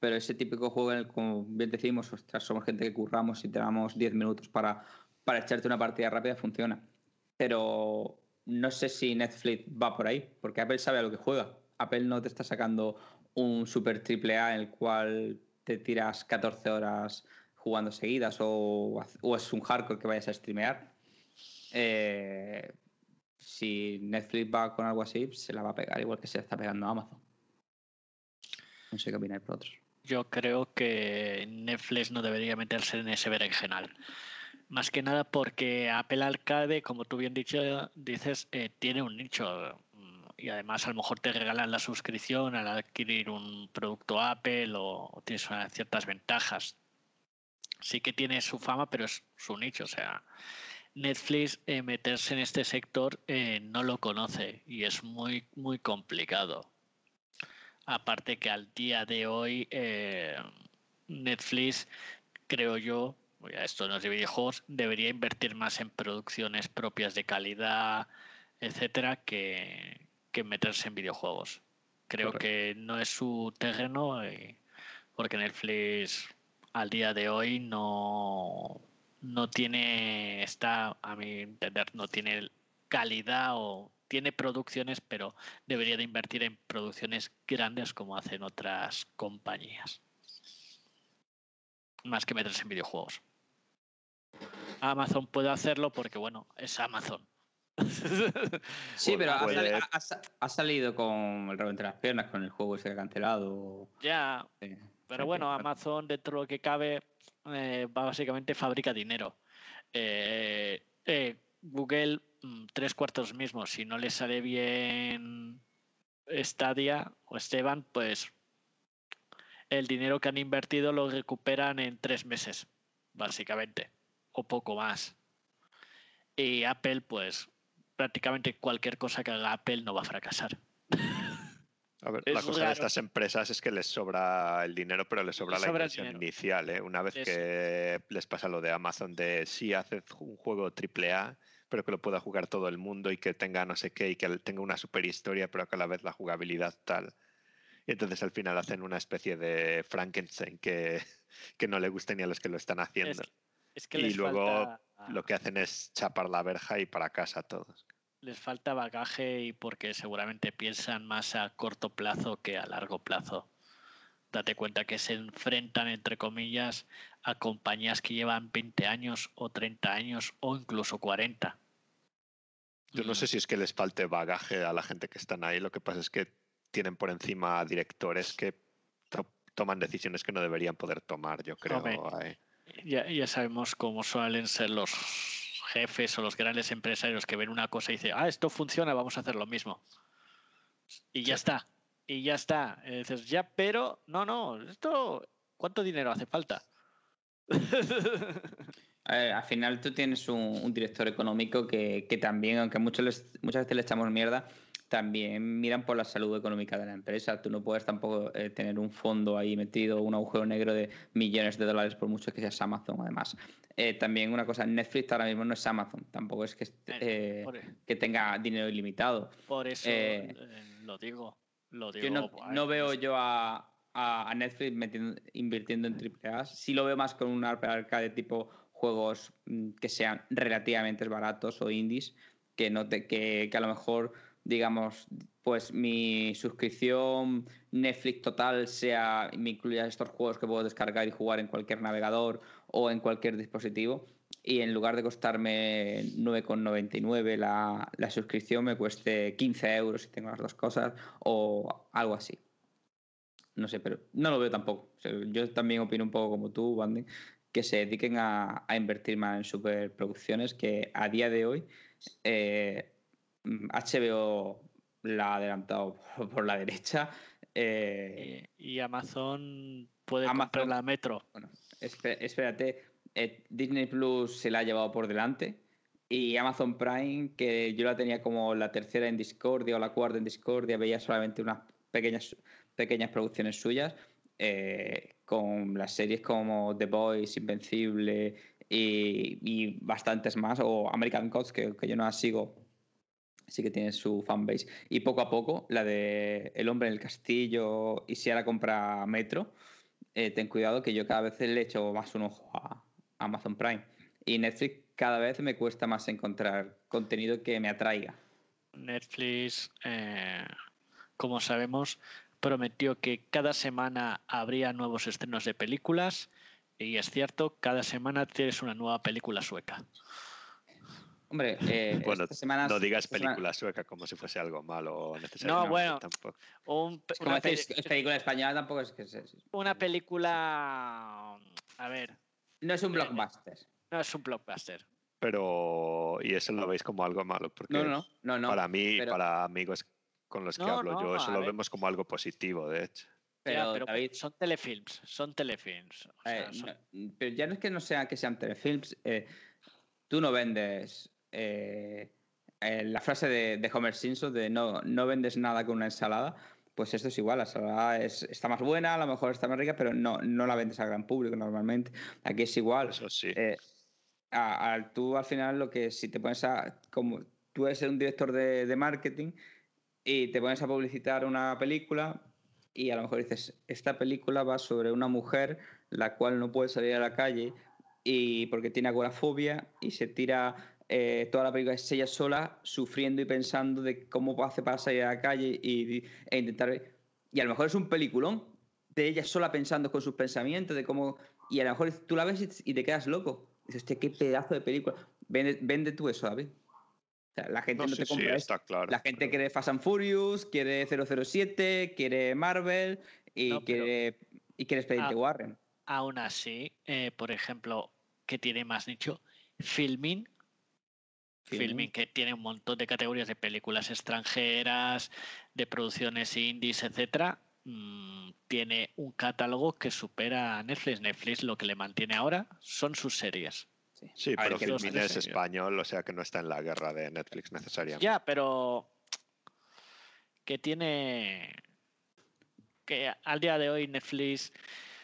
pero ese típico juego en el que, como bien decimos, ostras, somos gente que curramos y tenemos 10 minutos para, para echarte una partida rápida, funciona. Pero no sé si Netflix va por ahí, porque Apple sabe a lo que juega. Apple no te está sacando un super triple A en el cual te tiras 14 horas jugando seguidas o, es un hardcore que vayas a streamear. Eh, si Netflix va con algo así, se la va a pegar igual que se está pegando a Amazon. No sé qué opináis vosotros. Yo creo que Netflix no debería meterse en ese berenjenal. Más que nada porque Apple Arcade, como tú bien dices, eh, tiene un nicho. Y además a lo mejor te regalan la suscripción al adquirir un producto Apple o, tienes ciertas ventajas. Sí que tiene su fama, pero es su nicho. O sea, Netflix eh, meterse en este sector eh, no lo conoce y es muy, muy complicado. Aparte que al día de hoy eh, Netflix, creo yo, esto no es de videojuegos, debería invertir más en producciones propias de calidad, etcétera, que, que meterse en videojuegos. Creo Correcto. que no es su terreno y- porque Netflix al día de hoy no, no tiene, está, a mi entender, no tiene calidad o tiene producciones, pero debería de invertir en producciones grandes como hacen otras compañías. Más que meterse en videojuegos. Amazon puede hacerlo porque, bueno, es Amazon. Sí, pero ha, salido con el rabo entre las piernas, con el juego ese que ha cancelado. ya, Pero bueno, Amazon, dentro de lo que cabe, eh, básicamente fabrica dinero. Eh, eh, Google, mm, tres cuartos mismo. Si no le sale bien Stadia o Esteban, pues el dinero que han invertido lo recuperan en tres meses, básicamente, o poco más. Y Apple, pues prácticamente cualquier cosa que haga Apple no va a fracasar. A ver, Es la cosa de estas empresas es que les sobra el dinero, pero les sobra Les la sobra inversión inicial. ¿eh? Una vez Es- que les pasa lo de Amazon de sí, haces un juego AAA, pero que lo pueda jugar todo el mundo y que tenga no sé qué y que tenga una super historia, pero que a la vez la jugabilidad tal. Y entonces al final hacen una especie de Frankenstein que, que no le guste ni a los que lo están haciendo. Es que Y les luego falta, Lo que hacen es chapar la verja y para casa todos. les falta bagaje y porque seguramente piensan más a corto plazo que a largo plazo. Date cuenta que se enfrentan, entre comillas, a compañías que llevan 20 años o 30 años o incluso 40. Yo no Mm, sé si es que les falte bagaje a la gente que están ahí, lo que pasa es que tienen por encima directores que to- toman decisiones que no deberían poder tomar, yo creo. Ahí. Ya, ya sabemos cómo suelen ser los jefes o los grandes empresarios que ven una cosa y dicen, ah, esto funciona, vamos a hacer lo mismo. Y ya Sí. está. Y ya está. Y dices, ya, pero no, no, esto, ¿cuánto dinero hace falta? Ver, al final tú tienes un, un director económico que, que también, aunque muchos les- muchas veces le echamos mierda, también miran por la salud económica de la empresa. Tú no puedes tampoco eh, tener un fondo ahí metido, un agujero negro de millones de dólares por mucho que seas Amazon, además. Eh, también una cosa, Netflix ahora mismo no es Amazon, tampoco es que, esté- eh, por, que tenga dinero ilimitado. por eso eh, eh, lo digo. Lo digo Yo no, buah, no es- veo yo a, a- Netflix metiendo- invirtiendo en AAA. Sí lo veo más con un arcade tipo juegos mm, que sean relativamente baratos o indies, que, no te, que, que a lo mejor, digamos, pues mi suscripción Netflix total sea, me incluya estos juegos que puedo descargar y jugar en cualquier navegador o en cualquier dispositivo. Y en lugar de costarme 9,99 la, la suscripción, me cueste 15 euros si tengo las dos cosas o algo así. No sé, pero no lo veo tampoco. Yo también opino un poco como tú, Bandy, que se dediquen a, a invertir más en superproducciones que a día de hoy eh, HBO la ha adelantado por, la derecha. eh, Y, y Amazon puede Amazon- comprar la Metro. bueno, espé- espérate, eh, Disney Plus se la ha llevado por delante y Amazon Prime, que yo la tenía como la tercera en Discordia o la cuarta en Discordia, veía solamente unas pequeñas, pequeñas producciones suyas, eh, con las series como The Boys, Invencible y, y bastantes más, o American Gods, que, que yo no las sigo, sí que tiene su fanbase. Y poco a poco, la de El hombre en el castillo y si ahora compra Metro, eh, ten cuidado que yo cada vez le echo más un ojo a Amazon Prime. Y Netflix cada vez me cuesta más encontrar contenido que me atraiga. Netflix, eh, como sabemos, prometió que cada semana habría nuevos estrenos de películas. Y es cierto, cada semana tienes una nueva película sueca. Hombre, eh, Bueno, esta semana- no digas esta semana- película sueca como si fuese algo malo necesariamente. bueno. tampoco. Un pe- Es como una, peli- es película española tampoco es que es, es- una película. A ver, no es un blockbuster. no es un blockbuster. Pero, y eso lo veis como algo malo, porque No, no, no, no. para mí, pero- para amigos con los que No, hablo no, yo, eso lo ver. vemos como algo positivo, de hecho. Pero, pero David, son telefilms, son telefilms. o sea, Eh, son- no, pero ya no es que no sea que sean telefilms, eh, tú no vendes eh, eh, la frase de, de Homer Simpson de no, no vendes nada con una ensalada, pues esto es igual, la ensalada es, está más buena, a lo mejor está más rica, pero no, no la vendes al gran público normalmente. Aquí es igual. Eso sí. Eh, a- a- tú al final lo que si te pones a como tú eres un director de, de marketing y te pones a publicitar una película y a lo mejor dices esta película va sobre una mujer la cual no puede salir a la calle y porque tiene agorafobia y se tira eh, toda la película es ella sola sufriendo y pensando de cómo hace para salir a la calle y, e intentar y a lo mejor es un peliculón de ella sola pensando con sus pensamientos de cómo y a lo mejor tú la ves y, y te quedas loco dices hostia qué pedazo de película vende, vende tú eso David o sea, la gente No, no, sí, te sí, compra eso está claro. la gente pero- quiere Fast and Furious, quiere 007, quiere Marvel y No, pero- quiere y quiere Expediente Ah. Warren. Aún así, eh, por ejemplo, que tiene más nicho, Filmin. Filmin. Filmin, que tiene un montón de categorías de películas extranjeras, de producciones indies, etcétera, mm, tiene un catálogo que supera a Netflix. Netflix lo que le mantiene ahora son sus series. Sí, ver, pero Filmin es español, o sea que no está en la guerra de Netflix necesariamente. Ya, pero que tiene que al día de hoy Netflix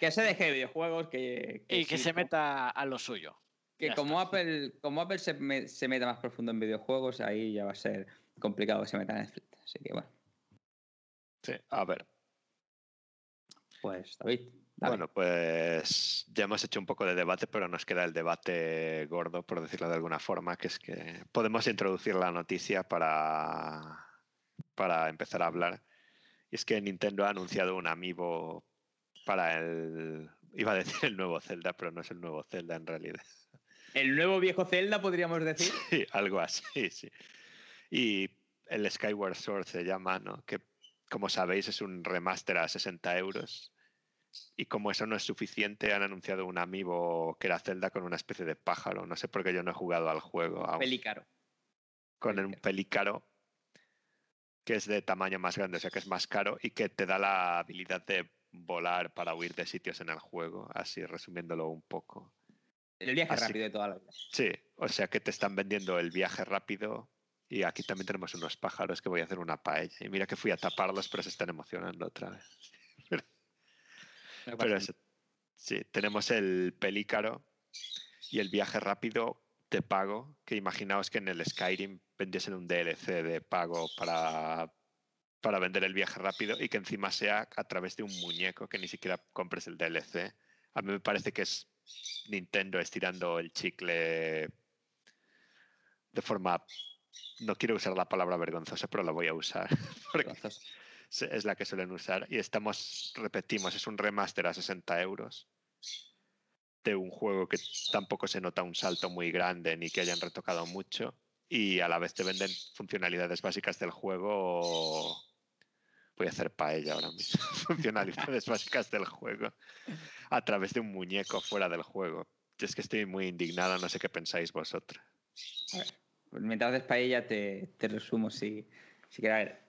Que se deje de videojuegos, que... y que sí, se meta a lo suyo. Que ya como está. Apple, como Apple se, me- se meta más profundo en videojuegos, ahí ya va a ser complicado que se meta en Netflix. Así que bueno, Sí, a ver. pues David. dale. Bueno, pues ya hemos hecho un poco de debate, pero nos queda el debate gordo, por decirlo de alguna forma, que es que podemos introducir la noticia para, para empezar a hablar. Y es que Nintendo ha anunciado un amiibo para el... Iba a decir el nuevo Zelda, pero no es el nuevo Zelda en realidad. El nuevo viejo Zelda, podríamos decir. Sí, algo así, sí. Y el Skyward Sword se llama, ¿no? Que como sabéis es un remaster a 60 euros. Y como eso no es suficiente, han anunciado un amiibo que era Zelda con una especie de pájaro. No sé por qué yo no he jugado al juego aún. Pelícaro. Con un pelícaro que es de tamaño más grande, o sea que es más caro y que te da la habilidad de volar para huir de sitios en el juego, así resumiéndolo un poco. El viaje Así- rápido de toda la vida. Sí, o sea que te están vendiendo el viaje rápido y aquí también tenemos unos pájaros que voy a hacer una paella. Y mira que fui a taparlos, pero se están emocionando otra vez. Pero eso- sí, tenemos el pelícaro y el viaje rápido de pago, que imaginaos que en el Skyrim vendiesen un DLC de pago para, para vender el viaje rápido y que encima sea a través de un muñeco, que ni siquiera compres el DLC. A mí me parece que es Nintendo estirando el chicle de forma... No quiero usar la palabra vergonzosa, pero la voy a usar. Porque es la que suelen usar. Y estamos, repetimos, es un remaster a 60 euros de un juego que tampoco se nota un salto muy grande ni que hayan retocado mucho. Y a la vez te venden funcionalidades básicas del juego. Voy a hacer paella ahora mismo. funcionalidades básicas del juego a través de un muñeco fuera del juego. Es que estoy muy indignado, no sé qué pensáis vosotros. A ver, pues mientras haces paella te, te resumo si, si quieres. A ver,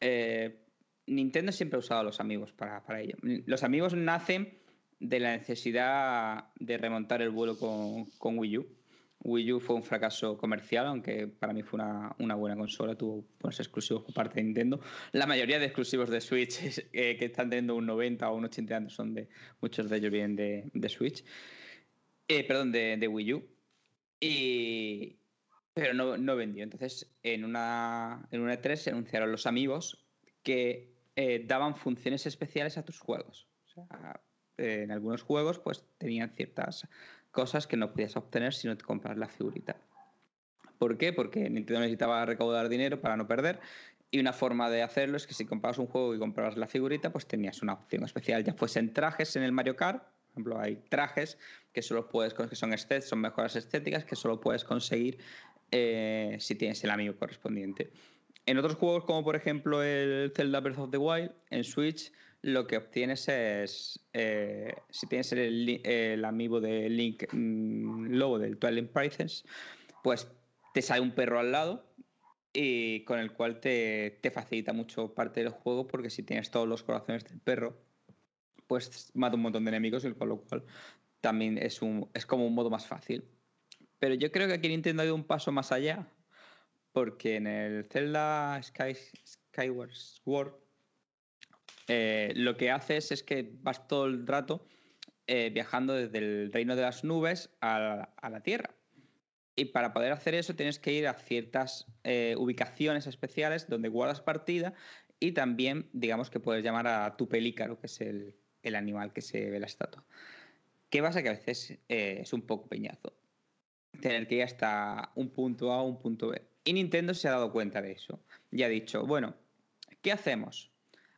eh, Nintendo siempre ha usado a los amigos para, para ello. Los amigos nacen de la necesidad de remontar el vuelo con, con Wii U. Wii U fue un fracaso comercial, aunque para mí fue una, buena consola, tuvo buenos exclusivos por parte de Nintendo. La mayoría de exclusivos de Switch eh, que están teniendo un 90 o un 80 años son de, muchos de ellos vienen de, Switch. Eh, perdón, de, Wii U. Pero no, vendió. Entonces, en una, en una E3 se anunciaron los amigos que eh, daban funciones especiales a tus juegos. En algunos juegos, pues tenían ciertas cosas que no podías obtener si no te compras la figurita. ¿Por qué? Porque Nintendo necesitaba recaudar dinero para no perder. Y una forma de hacerlo es que si comprabas un juego y comprabas la figurita, pues tenías una opción especial. Ya fuesen trajes en el Mario Kart, por ejemplo, hay trajes que solo puedes, que son, son mejoras estéticas que solo puedes conseguir eh, si tienes el amigo correspondiente. En otros juegos, como por ejemplo el Zelda Breath of the Wild, en Switch lo que obtienes es, eh, si tienes el, amiibo de Link mm, Lobo del Twilight Princess, pues te sale un perro al lado y con el cual te, te facilita mucho parte del juego porque si tienes todos los corazones del perro, pues mata un montón de enemigos y con lo cual también es, un, es como un modo más fácil. Pero yo creo que aquí Nintendo ha ido un paso más allá porque en el Zelda Sky, Skyward Sword eh, lo que haces es que vas todo el rato eh, viajando desde el reino de las nubes a la, Tierra. Y para poder hacer eso tienes que ir a ciertas eh, ubicaciones especiales donde guardas partida y también, digamos que puedes llamar a tu pelícaro, que es el, el animal que se ve la estatua. ¿Qué pasa? Que a veces es un poco peñazo tener que ir hasta un punto A o un punto B. Y Nintendo se ha dado cuenta de eso. Y ha dicho, bueno, ¿qué hacemos?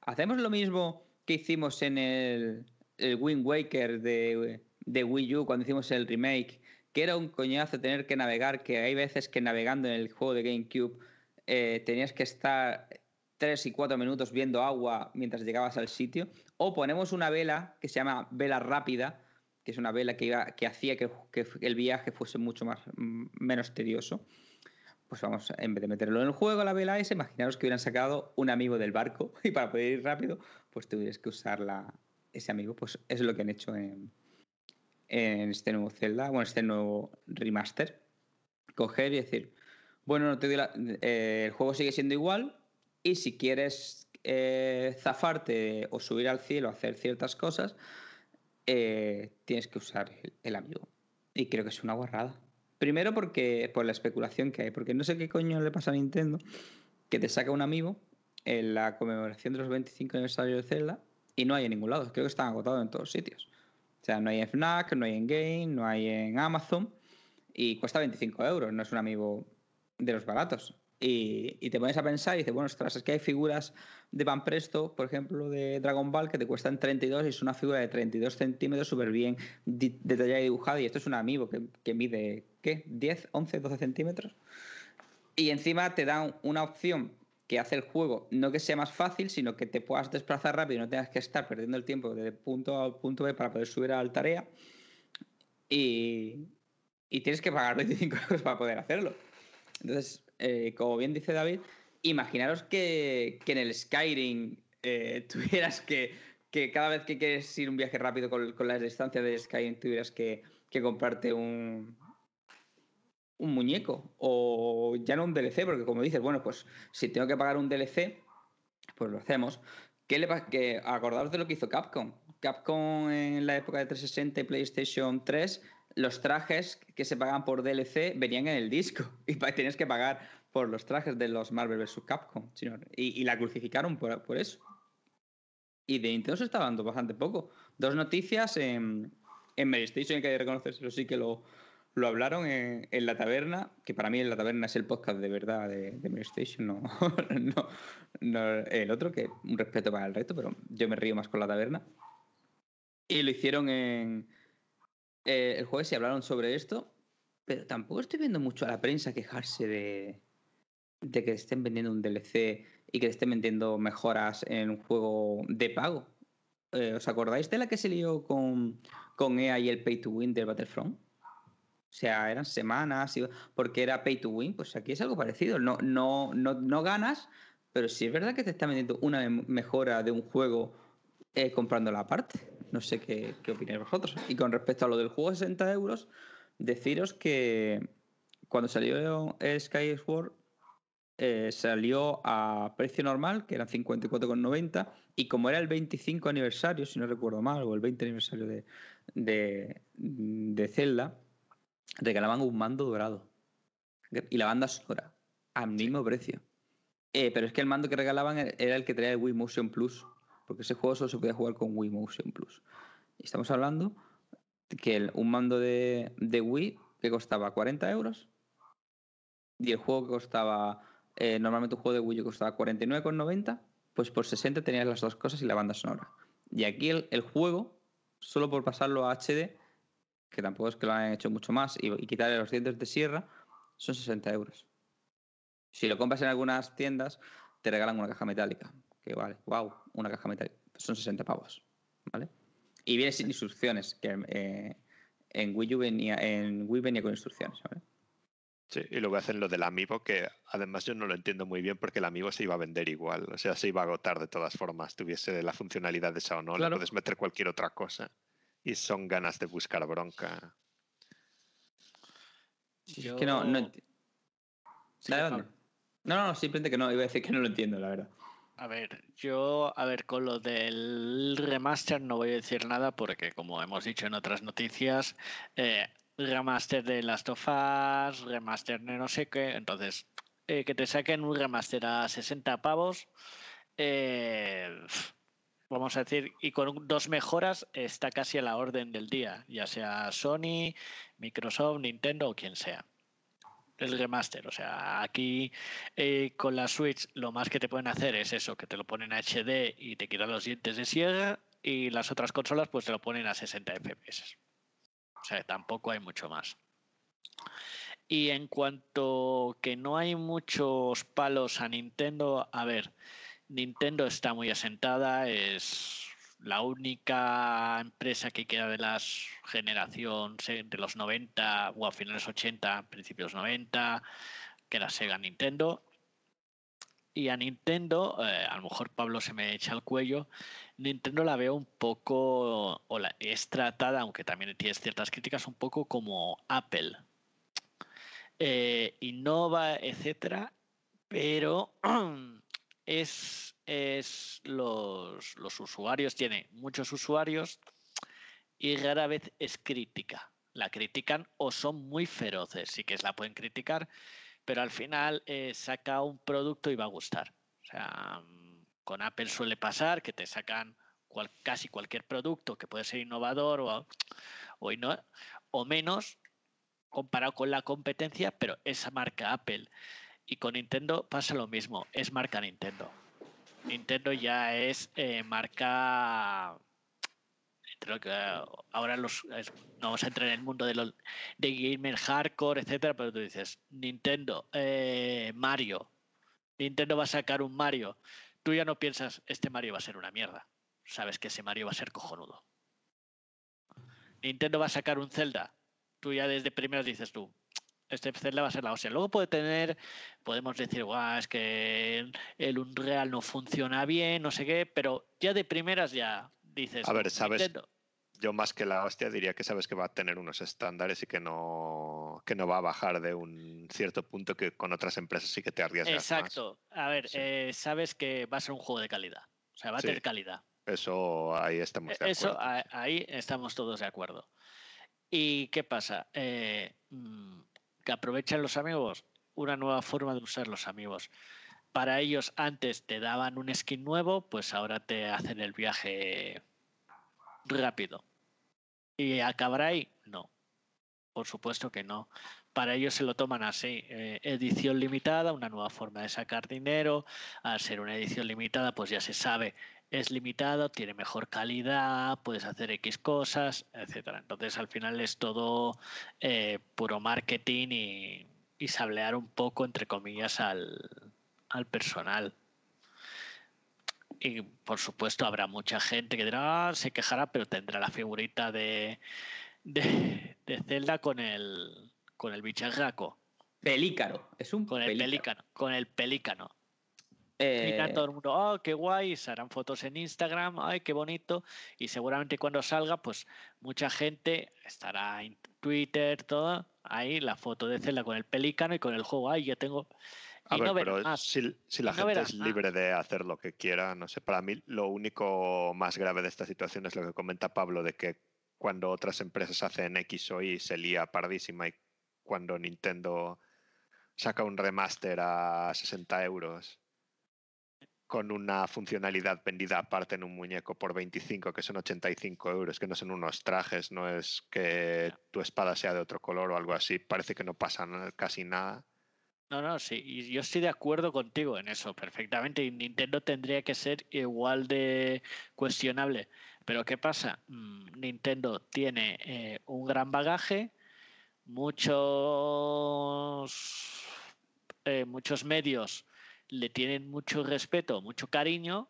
¿Hacemos lo mismo que hicimos en el, el Wind Waker de, Wii U cuando hicimos el remake? Que era un coñazo tener que navegar, que hay veces que navegando en el juego de GameCube eh, tenías que estar tres y cuatro minutos viendo agua mientras llegabas al sitio. O ponemos una vela que se llama vela rápida, que es una vela que, hacía que, que, el viaje fuese mucho más, menos tedioso. Pues vamos, en vez de meterlo en el juego, la esa, imaginaros que hubieran sacado un amigo del barco y para poder ir rápido, pues tuvieras que usar la, ese amigo. Pues es lo que han hecho en, en este nuevo Zelda, bueno, este nuevo remaster. Coger y decir, bueno, no te doy la, eh, el juego sigue siendo igual y si quieres eh, zafarte o subir al cielo hacer ciertas cosas, eh, tienes que usar el, el amigo. Y creo que es una guarrada. Primero porque por la especulación que hay, porque no sé qué coño le pasa a Nintendo, que te saca un amigo en la conmemoración de los 25 aniversario de Zelda y no hay en ningún lado. Creo que están agotados en todos sitios. O sea, no hay en Fnac, no hay en Game, no hay en Amazon y cuesta 25 euros, no es un amigo de los baratos. Y, te pones a pensar y dices, bueno, ostras, es que hay figuras de Van Presto, por ejemplo, de Dragon Ball, que te cuestan 32 y es una figura de 32 centímetros súper bien detallada y dibujada. Y esto es un amigo que, mide, ¿qué? ¿10, 11, 12 centímetros? Y encima te dan una opción que hace el juego, no que sea más fácil, sino que te puedas desplazar rápido y no tengas que estar perdiendo el tiempo de punto A punto B para poder subir a la tarea. Y, tienes que pagar 25 euros para poder hacerlo. Entonces, eh, como bien dice David, imaginaros que, que en el Skyrim eh, tuvieras que, que, cada vez que quieres ir un viaje rápido con, con las distancias de Skyrim, tuvieras que, que, comprarte un, un muñeco o ya no un DLC, porque como dices, bueno, pues si tengo que pagar un DLC, pues lo hacemos. ¿Qué le que acordaos de lo que hizo Capcom. Capcom en la época de 360 y PlayStation 3 los trajes que se pagan por DLC venían en el disco y tienes que pagar por los trajes de los Marvel vs. Capcom. Y, y la crucificaron por, por, eso. Y de Nintendo se está dando bastante poco. Dos noticias en, en que hay que reconocerlo, sí que lo, lo hablaron en, la taberna, que para mí en la taberna es el podcast de verdad de, de no, el otro, que un respeto para el resto, pero yo me río más con la taberna. Y lo hicieron en, eh, el jueves se hablaron sobre esto, pero tampoco estoy viendo mucho a la prensa quejarse de, de que estén vendiendo un DLC y que estén vendiendo mejoras en un juego de pago. Eh, ¿Os acordáis de la que se lió con, con EA y el Pay to Win del Battlefront? O sea, eran semanas, porque era Pay to Win, pues aquí es algo parecido. No, no, no, no ganas, pero sí es verdad que te está vendiendo una mejora de un juego eh, comprando la parte. No sé qué, qué opináis vosotros. Y con respecto a lo del juego de 60 euros, deciros que cuando salió Sky Sword eh, salió a precio normal, que eran 54,90, y como era el 25 aniversario, si no recuerdo mal, o el 20 aniversario de, de, de Zelda, regalaban un mando dorado y la banda sonora al mismo precio. Eh, pero es que el mando que regalaban era el que traía el Wii Motion Plus porque ese juego solo se podía jugar con Wii Motion Plus. Y estamos hablando que el, un mando de, de, Wii que costaba 40 euros y el juego que costaba, eh, normalmente un juego de Wii que costaba 49,90, pues por 60 tenías las dos cosas y la banda sonora. Y aquí el, el, juego, solo por pasarlo a HD, que tampoco es que lo hayan hecho mucho más, y, y quitarle los dientes de sierra, son 60 euros. Si lo compras en algunas tiendas, te regalan una caja metálica que vale, wow, una caja metálica, son 60 pavos, ¿vale? Y viene sin instrucciones, que eh, en, Wii U venía, en Wii venía con instrucciones, ¿vale? Sí, y luego hacen lo del amiibo, que además yo no lo entiendo muy bien porque el amiibo se iba a vender igual, o sea, se iba a agotar de todas formas, tuviese la funcionalidad de esa o no, claro. le puedes meter cualquier otra cosa. Y son ganas de buscar bronca. Yo... Es que no, no, sí, no, no, no, simplemente que no, iba a decir que no lo entiendo, la verdad. A ver, yo, a ver, con lo del remaster no voy a decir nada porque, como hemos dicho en otras noticias, eh, remaster de Last of Us, remaster de no sé qué, entonces, eh, que te saquen un remaster a 60 pavos, eh, vamos a decir, y con dos mejoras está casi a la orden del día, ya sea Sony, Microsoft, Nintendo o quien sea el remaster. O sea, aquí eh, con la Switch lo más que te pueden hacer es eso, que te lo ponen a HD y te quitan los dientes de sierra y las otras consolas pues te lo ponen a 60 FPS. O sea, tampoco hay mucho más. Y en cuanto que no hay muchos palos a Nintendo, a ver, Nintendo está muy asentada, es la única empresa que queda de la generación de los 90 o a finales 80, principios 90, que era Sega Nintendo. Y a Nintendo, eh, a lo mejor Pablo se me echa al cuello, Nintendo la veo un poco, o la es tratada, aunque también tiene ciertas críticas, un poco como Apple. Eh, innova, etcétera, pero es los, los usuarios, tiene muchos usuarios y rara vez es crítica. La critican o son muy feroces, sí que la pueden criticar, pero al final eh, saca un producto y va a gustar. O sea, mm, con Apple suele pasar que te sacan casi cualquier producto que puede ser innovador o, o menos comparado con la competencia, pero esa marca Apple. Y con Nintendo pasa lo mismo, es marca Nintendo. Nintendo ya es eh, marca creo que ahora los no vamos a entrar en el mundo de los de gamer hardcore etcétera pero tú dices Nintendo eh, Mario. Nintendo va a sacar un Mario. Tú ya no piensas este Mario va a ser una mierda. Sabes que ese Mario va a ser cojonudo. Nintendo va a sacar un Zelda. Tú ya desde primeros dices tú este Zelda va a ser la hostia. Luego puede tener, podemos decir, guau, es que el Unreal no funciona bien, no sé qué, pero ya de primeras ya dices. A ver, sabes. Yo más que la hostia diría que sabes que va a tener unos estándares y que no, que no va a bajar de un cierto punto que con otras empresas sí que te arriesgas. Exacto. A ver, eh, sabes que va a ser un juego de calidad. O sea, va a tener calidad. Eso ahí estamos de Eso ahí estamos todos de acuerdo. ¿Y qué pasa? Eh, mm, que aprovechan los amigos una nueva forma de usar los amigos. Para ellos antes te daban un skin nuevo, pues ahora te hacen el viaje rápido. ¿Y acabará ahí? No. Por supuesto que no. Para ellos se lo toman así. Eh, edición limitada, una nueva forma de sacar dinero. Al ser una edición limitada, pues ya se sabe, es limitado, tiene mejor calidad, puedes hacer X cosas, etcétera. Entonces al final es todo eh, puro marketing y, y sablear un poco, entre comillas, al, al personal. Y por supuesto habrá mucha gente que dirá, ah, se quejará, pero tendrá la figurita de, de, de Zelda con el, con el bicharraco. Pelícano, es un con el pelícano. Con el pelícano. Eh... todo el mundo, oh, qué guay, se harán fotos en Instagram, ay, qué bonito. Y seguramente cuando salga, pues mucha gente estará en Twitter, todo, ahí la foto de Zelda con el pelícano y con el juego, ay, ya tengo a ver, pero si, la gente es libre de hacer lo que quiera, no sé, para mí lo único más grave de esta situación es lo que comenta Pablo, de que cuando otras empresas hacen X o Y se lía pardísima y cuando Nintendo saca un remaster a 60 euros con una funcionalidad vendida aparte en un muñeco por 25, que son 85 euros, que no son unos trajes, no es que tu espada sea de otro color o algo así, parece que no pasa casi nada. No, no, sí, y yo estoy de acuerdo contigo en eso, perfectamente. Y Nintendo tendría que ser igual de cuestionable. Pero ¿qué pasa? Mm, Nintendo tiene eh, un gran bagaje, muchos, eh, muchos medios le tienen mucho respeto, mucho cariño,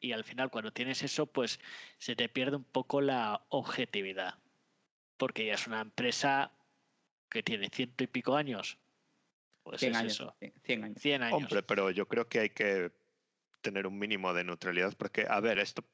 y al final cuando tienes eso, pues se te pierde un poco la objetividad. Porque ya es una empresa que tiene ciento y pico años 100 pues años, 100 años. Hombre, pero yo creo que hay que tener un mínimo de neutralidad porque, a ver, esto,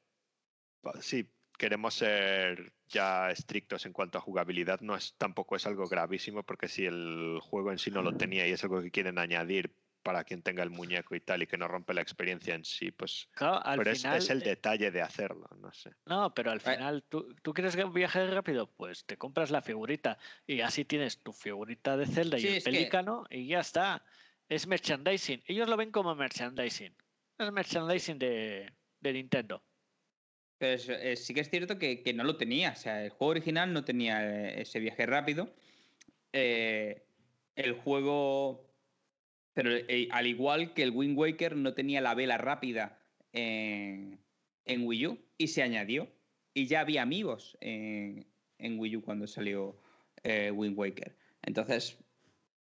sí, queremos ser ya estrictos en cuanto a jugabilidad, no es tampoco es algo gravísimo porque si el juego en sí no lo tenía y es algo que quieren añadir para quien tenga el muñeco y tal y que no rompe la experiencia en sí, pues pero es, el eh detalle de hacerlo, no sé. No, pero al eh final, ¿tú, ¿tú quieres viaje rápido? Pues te compras la figurita y así tienes tu figurita de Zelda y el pelícano y ya está. Es merchandising. Ellos lo ven como merchandising. Es merchandising de, de Nintendo. Pero eh, sí que es cierto que, que, no lo tenía. O sea, el juego original no tenía ese viaje rápido. el juego pero eh, al igual que el Wind Waker no tenía la vela rápida en, Wii U y se añadió. Y ya había amigos en, Wii U cuando salió eh, Wind Waker. Entonces,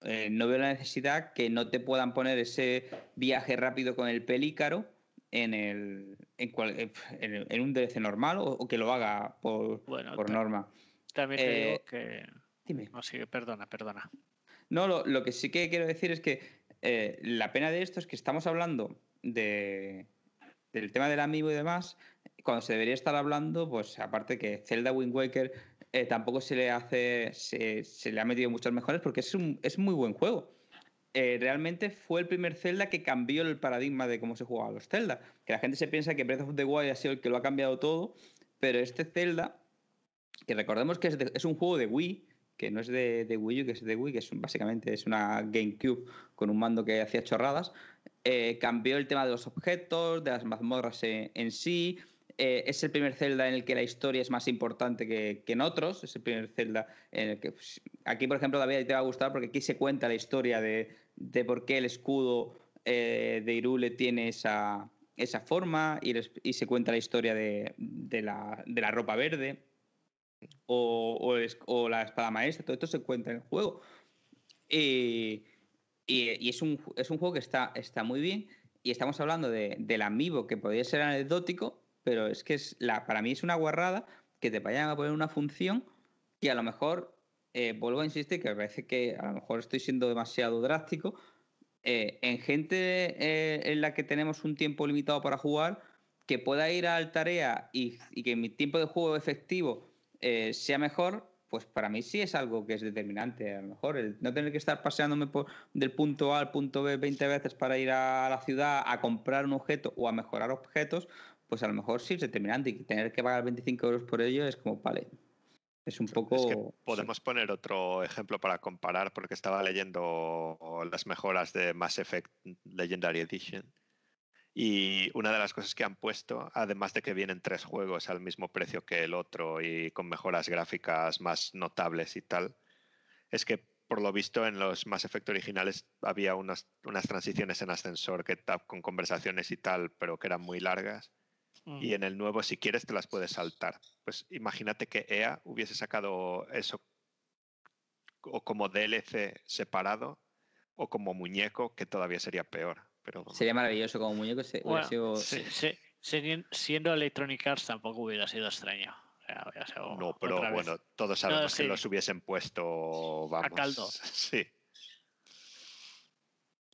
eh, no veo la necesidad que no te puedan poner ese viaje rápido con el pelícaro en, el, en, un DLC normal o, que lo haga por, por norma. También te digo que. Dime. No, sí, perdona, perdona. No, lo, lo, que sí que quiero decir es que eh, la pena de esto es que estamos hablando de, del tema del amigo y demás, cuando se debería estar hablando, pues aparte que Zelda Wind Waker eh, tampoco se le hace, se, le ha metido muchos mejores porque es un es muy buen juego. eh, realmente fue el primer Zelda que cambió el paradigma de cómo se jugaba los Zelda. Que la gente se piensa que Breath of the Wild ha sido el que lo ha cambiado todo, pero este Zelda, que recordemos que es, un juego de Wii, que no es de, Wii U, que es de Wii, que es básicamente es una GameCube con un mando que hacía chorradas, eh, cambió el tema de los objetos, de las mazmorras en, sí. Eh, es el primer Zelda en el que la historia es más importante que, en otros. Es el primer Zelda en el que. Pues, aquí, por ejemplo, David te va a gustar porque aquí se cuenta la historia de, de por qué el escudo eh, de Irule tiene esa, esa forma y, y, se cuenta la historia de, de, la, de la, ropa verde o, o, la espada maestra, todo esto se cuenta en el juego. Y, y, es, un, es, un, juego que está, está muy bien y estamos hablando de, del amiibo que podría ser anecdótico, pero es que es la, para mí es una guarrada que te vayan a poner una función que a lo mejor eh, vuelvo a insistir que me parece que a lo mejor estoy siendo demasiado drástico. Eh, en gente eh, en la que tenemos un tiempo limitado para jugar, que pueda ir a tarea y, y que mi tiempo de juego efectivo sea mejor, pues para mí sí es algo que es determinante. A lo mejor el no tener que estar paseándome por, del punto A al punto B 20 veces para ir a la ciudad a comprar un objeto o a mejorar objetos, pues a lo mejor sí es determinante y tener que pagar 25 euros por ello es como, vale, es un poco. podemos poner otro ejemplo para comparar, porque estaba leyendo las mejoras de Mass Effect Legendary Edition. Y una de las cosas que han puesto, además de que vienen tres juegos al mismo precio que el otro y con mejoras gráficas más notables y tal, es que por lo visto en los Mass Effect originales había unas, unas transiciones en ascensor que con conversaciones y tal, pero que eran muy largas y en el nuevo, si quieres, te las puedes saltar. Pues imagínate que EA hubiese sacado eso o como DLC separado o como muñeco, que todavía sería peor. Pero... Sería maravilloso como muñeco. siendo Electronic Arts tampoco hubiera sido extraño. no, pero bueno, todos sabemos que los hubiesen puesto, vamos. A caldo.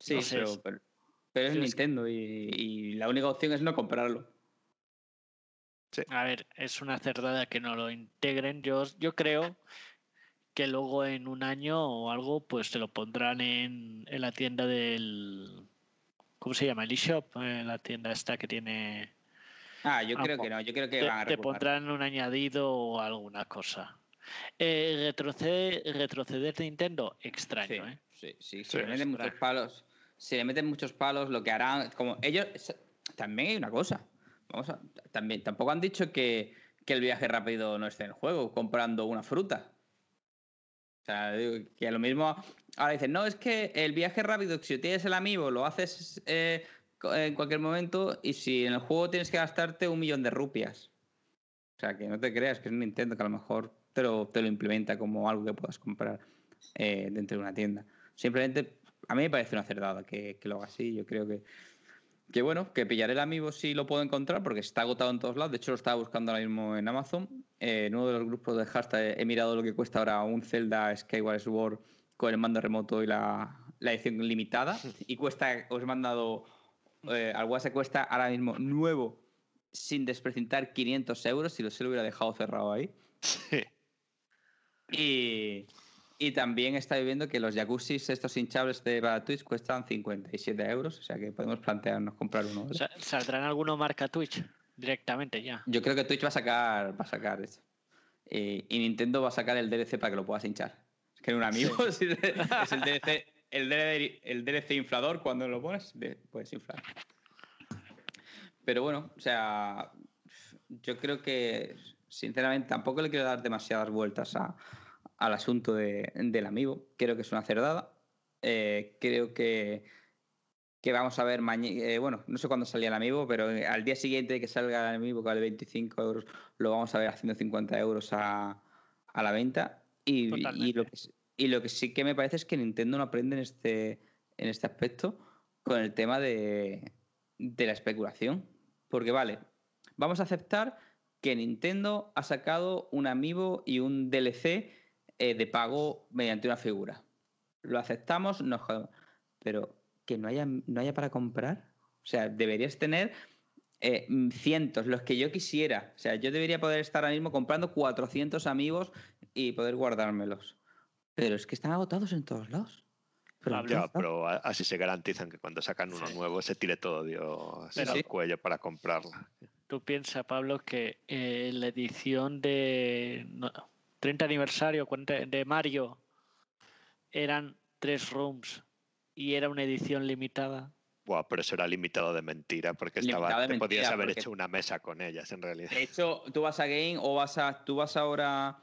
Sí. Sí, pero, es Nintendo y la única opción es no comprarlo. A ver, es una cerdada que no lo integren. Yo, yo creo que luego en un año o algo, pues te lo pondrán en, en la tienda del. ¿Cómo se llama? El eShop, eh, la tienda esta que tiene. Ah, yo creo que no, yo creo que te, van a Te pondrán un añadido o alguna cosa. Eh, retroceder, retroceder Nintendo, extraño, sí, ¿eh? Sí, sí, si le meten muchos palos, si le meten muchos palos, lo que harán, como ellos, también hay una cosa, Vamos a, también, tampoco han dicho que, el viaje rápido no esté en el juego, comprando una fruta. Que lo mismo. Ahora dicen, no, es que el viaje rápido, si tienes el amigo, lo haces eh, en cualquier momento, y si en el juego tienes que gastarte un millón de rupias. O sea, que no te creas que es un Nintendo que a lo mejor te lo, te lo implementa como algo que puedas comprar eh, dentro de una tienda. Simplemente, a mí me parece una cerdada que, que lo haga así. Yo creo que que bueno, que pillaré el amigo si lo puedo encontrar porque está agotado en todos lados. De hecho, lo estaba buscando ahora mismo en Amazon. Eh, en uno de los grupos de hashtag he mirado lo que cuesta ahora un Zelda Skyward Sword con el mando remoto y la, edición limitada. Y cuesta, os he mandado eh, al WhatsApp, cuesta ahora mismo nuevo, sin desprecintar 500 euros. Si lo se lo hubiera dejado cerrado ahí. Sí. Y, y también está viendo que los jacuzzis, estos hinchables de para Twitch, cuestan 57 euros, o sea que podemos plantearnos comprar uno. ¿Saldrán alguno marca Twitch directamente ya? Yo creo que Twitch va a sacar, va a sacar eso. y Nintendo va a sacar el DLC para que lo puedas hinchar. Es que en un amigo es el DLC, el DLC, inflador, cuando lo pones, puedes inflar. Pero bueno, o sea, yo creo que, sinceramente, tampoco le quiero dar demasiadas vueltas a al asunto del amigo. Creo que es una cerdada. Eh, creo que, que vamos a ver mañana. Eh, bueno, no sé cuándo salía el amigo, pero al día siguiente de que salga el amigo, que vale 25 euros, lo vamos a ver haciendo 50 euros a, la venta. Y, lo que, y, lo que, sí que me parece es que Nintendo no aprende en este, en este aspecto con el tema de, de la especulación. Porque vale, vamos a aceptar que Nintendo ha sacado un amiibo y un DLC eh, de pago mediante una figura. Lo aceptamos, nos Pero que no haya, no haya para comprar. O sea, deberías tener eh, cientos, los que yo quisiera. O sea, yo debería poder estar ahora mismo comprando 400 amigos y poder guardármelos. Pero es que están agotados en todos lados. Pablo. Ya, pero a- así se garantizan que cuando sacan uno Sí. nuevo se tire todo Dios Pero- al cuello para comprarla. Tú piensas, Pablo, que eh, la edición de no, 30 aniversario 40 de Mario eran tres rooms y era una edición limitada. Buah, pero eso era limitado de mentira, porque estaba, de te podías mentira, haber porque- hecho una mesa con ellas, en realidad. De hecho, tú vas a Game o vas a. Tú vas ahora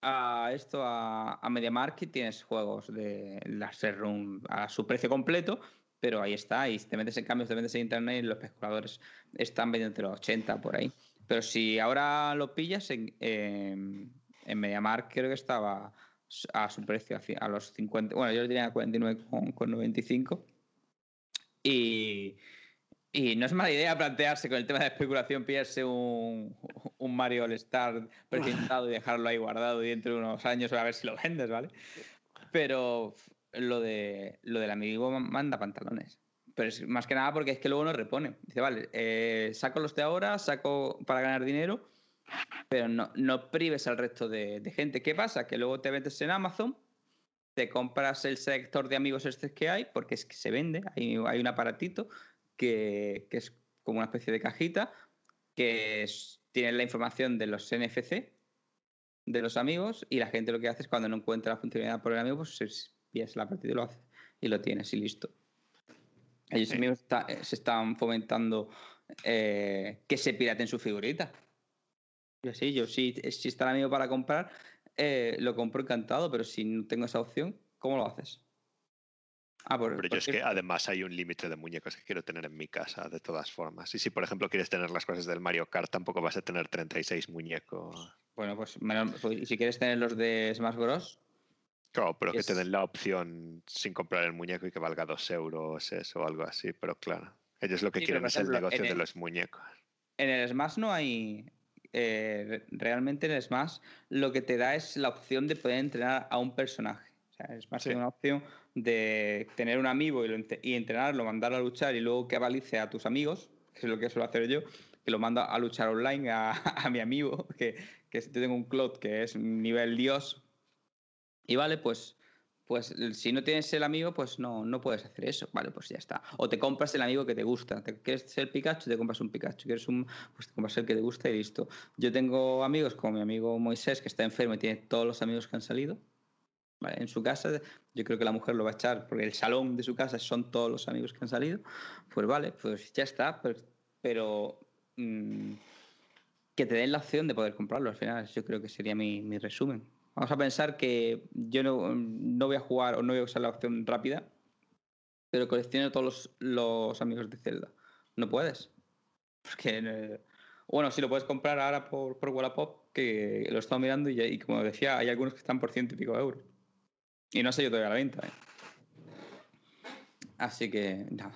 a esto, a, a MediaMarkt y tienes juegos de las Room a su precio completo, pero ahí está. Y si te metes en cambios, te metes en internet y los especuladores están vendiendo los 80 por ahí. Pero si ahora lo pillas en, en, en MediaMarkt, creo que estaba a su precio, a los 50. Bueno, yo lo tenía a 49,95. Y, y no es mala idea plantearse con el tema de especulación, pillarse un, un Mario All-Star precintado y dejarlo ahí guardado y dentro de unos años a ver si lo vendes, ¿vale? Pero lo, de, lo del amigo manda pantalones. Pero es más que nada porque es que luego no repone. Dice, vale, eh, saco los de ahora, saco para ganar dinero, pero no, no prives al resto de, de gente. ¿Qué pasa? Que luego te metes en Amazon, te compras el sector de amigos este que hay, porque es que se vende, hay, hay un aparatito que, que es como una especie de cajita, que es- tiene la información de los NFC de los amigos y la gente lo que hace es cuando no encuentra la funcionalidad por el amigo, pues se pillas la partida y lo hace y lo tienes y listo. Ellos Sí. mismos está- se están fomentando eh, que se piraten su figurita. Yo sí, yo sí, si está el amigo para comprar, eh, lo compro encantado, pero si no tengo esa opción, ¿cómo lo haces? Ah, por, Pero yo es que además hay un límite de muñecos que quiero tener en mi casa, de todas formas. Y si, por ejemplo, quieres tener las cosas del Mario Kart, tampoco vas a tener 36 muñecos. Bueno, pues, menos- pues, si quieres tener los de Smash Bros. Claro, pero que te den la opción sin comprar el muñeco y que valga dos euros, eso o algo así. Pero claro, ellos lo que Sí, quieren es el negocio de los muñecos. En el Smash no hay. Eh, re- realmente en Smash lo que te da es la opción de poder entrenar a un personaje. O sea, el Smash Sí. es una opción de tener un amigo y, lo ent- y entrenarlo, mandarlo a luchar y luego que avalice a tus amigos, que es lo que suelo hacer yo, que lo mando a luchar online a, a mi amigo, que, que tengo un Cloud que es nivel Dios. Y vale, pues, pues si no tienes el amigo, pues no, no puedes hacer eso. Vale, pues ya está. O te compras el amigo que te gusta. ¿Te quieres ser Pikachu? Te compras un Pikachu. ¿Quieres un pues te compras el que te gusta y listo. Yo tengo amigos como mi amigo Moisés, que está enfermo y tiene todos los amigos que han salido. En su casa, yo creo que la mujer lo va a echar porque el salón de su casa son todos los amigos que han salido. Pues vale, pues ya está. Pero, pero, mm, que te den la opción de poder comprarlo al final, yo creo que sería mi, mi resumen. Vamos a pensar que yo no, no voy a jugar o no voy a usar la opción rápida, pero colecciono todos los, los amigos de Zelda. No puedes. Porque, eh, bueno, sí lo puedes comprar ahora por, por Wallapop, que lo he estado mirando y, y como decía, hay algunos que están por ciento y pico de euros. Y no sé yo todavía a la venta. ¿eh? Así que, nada,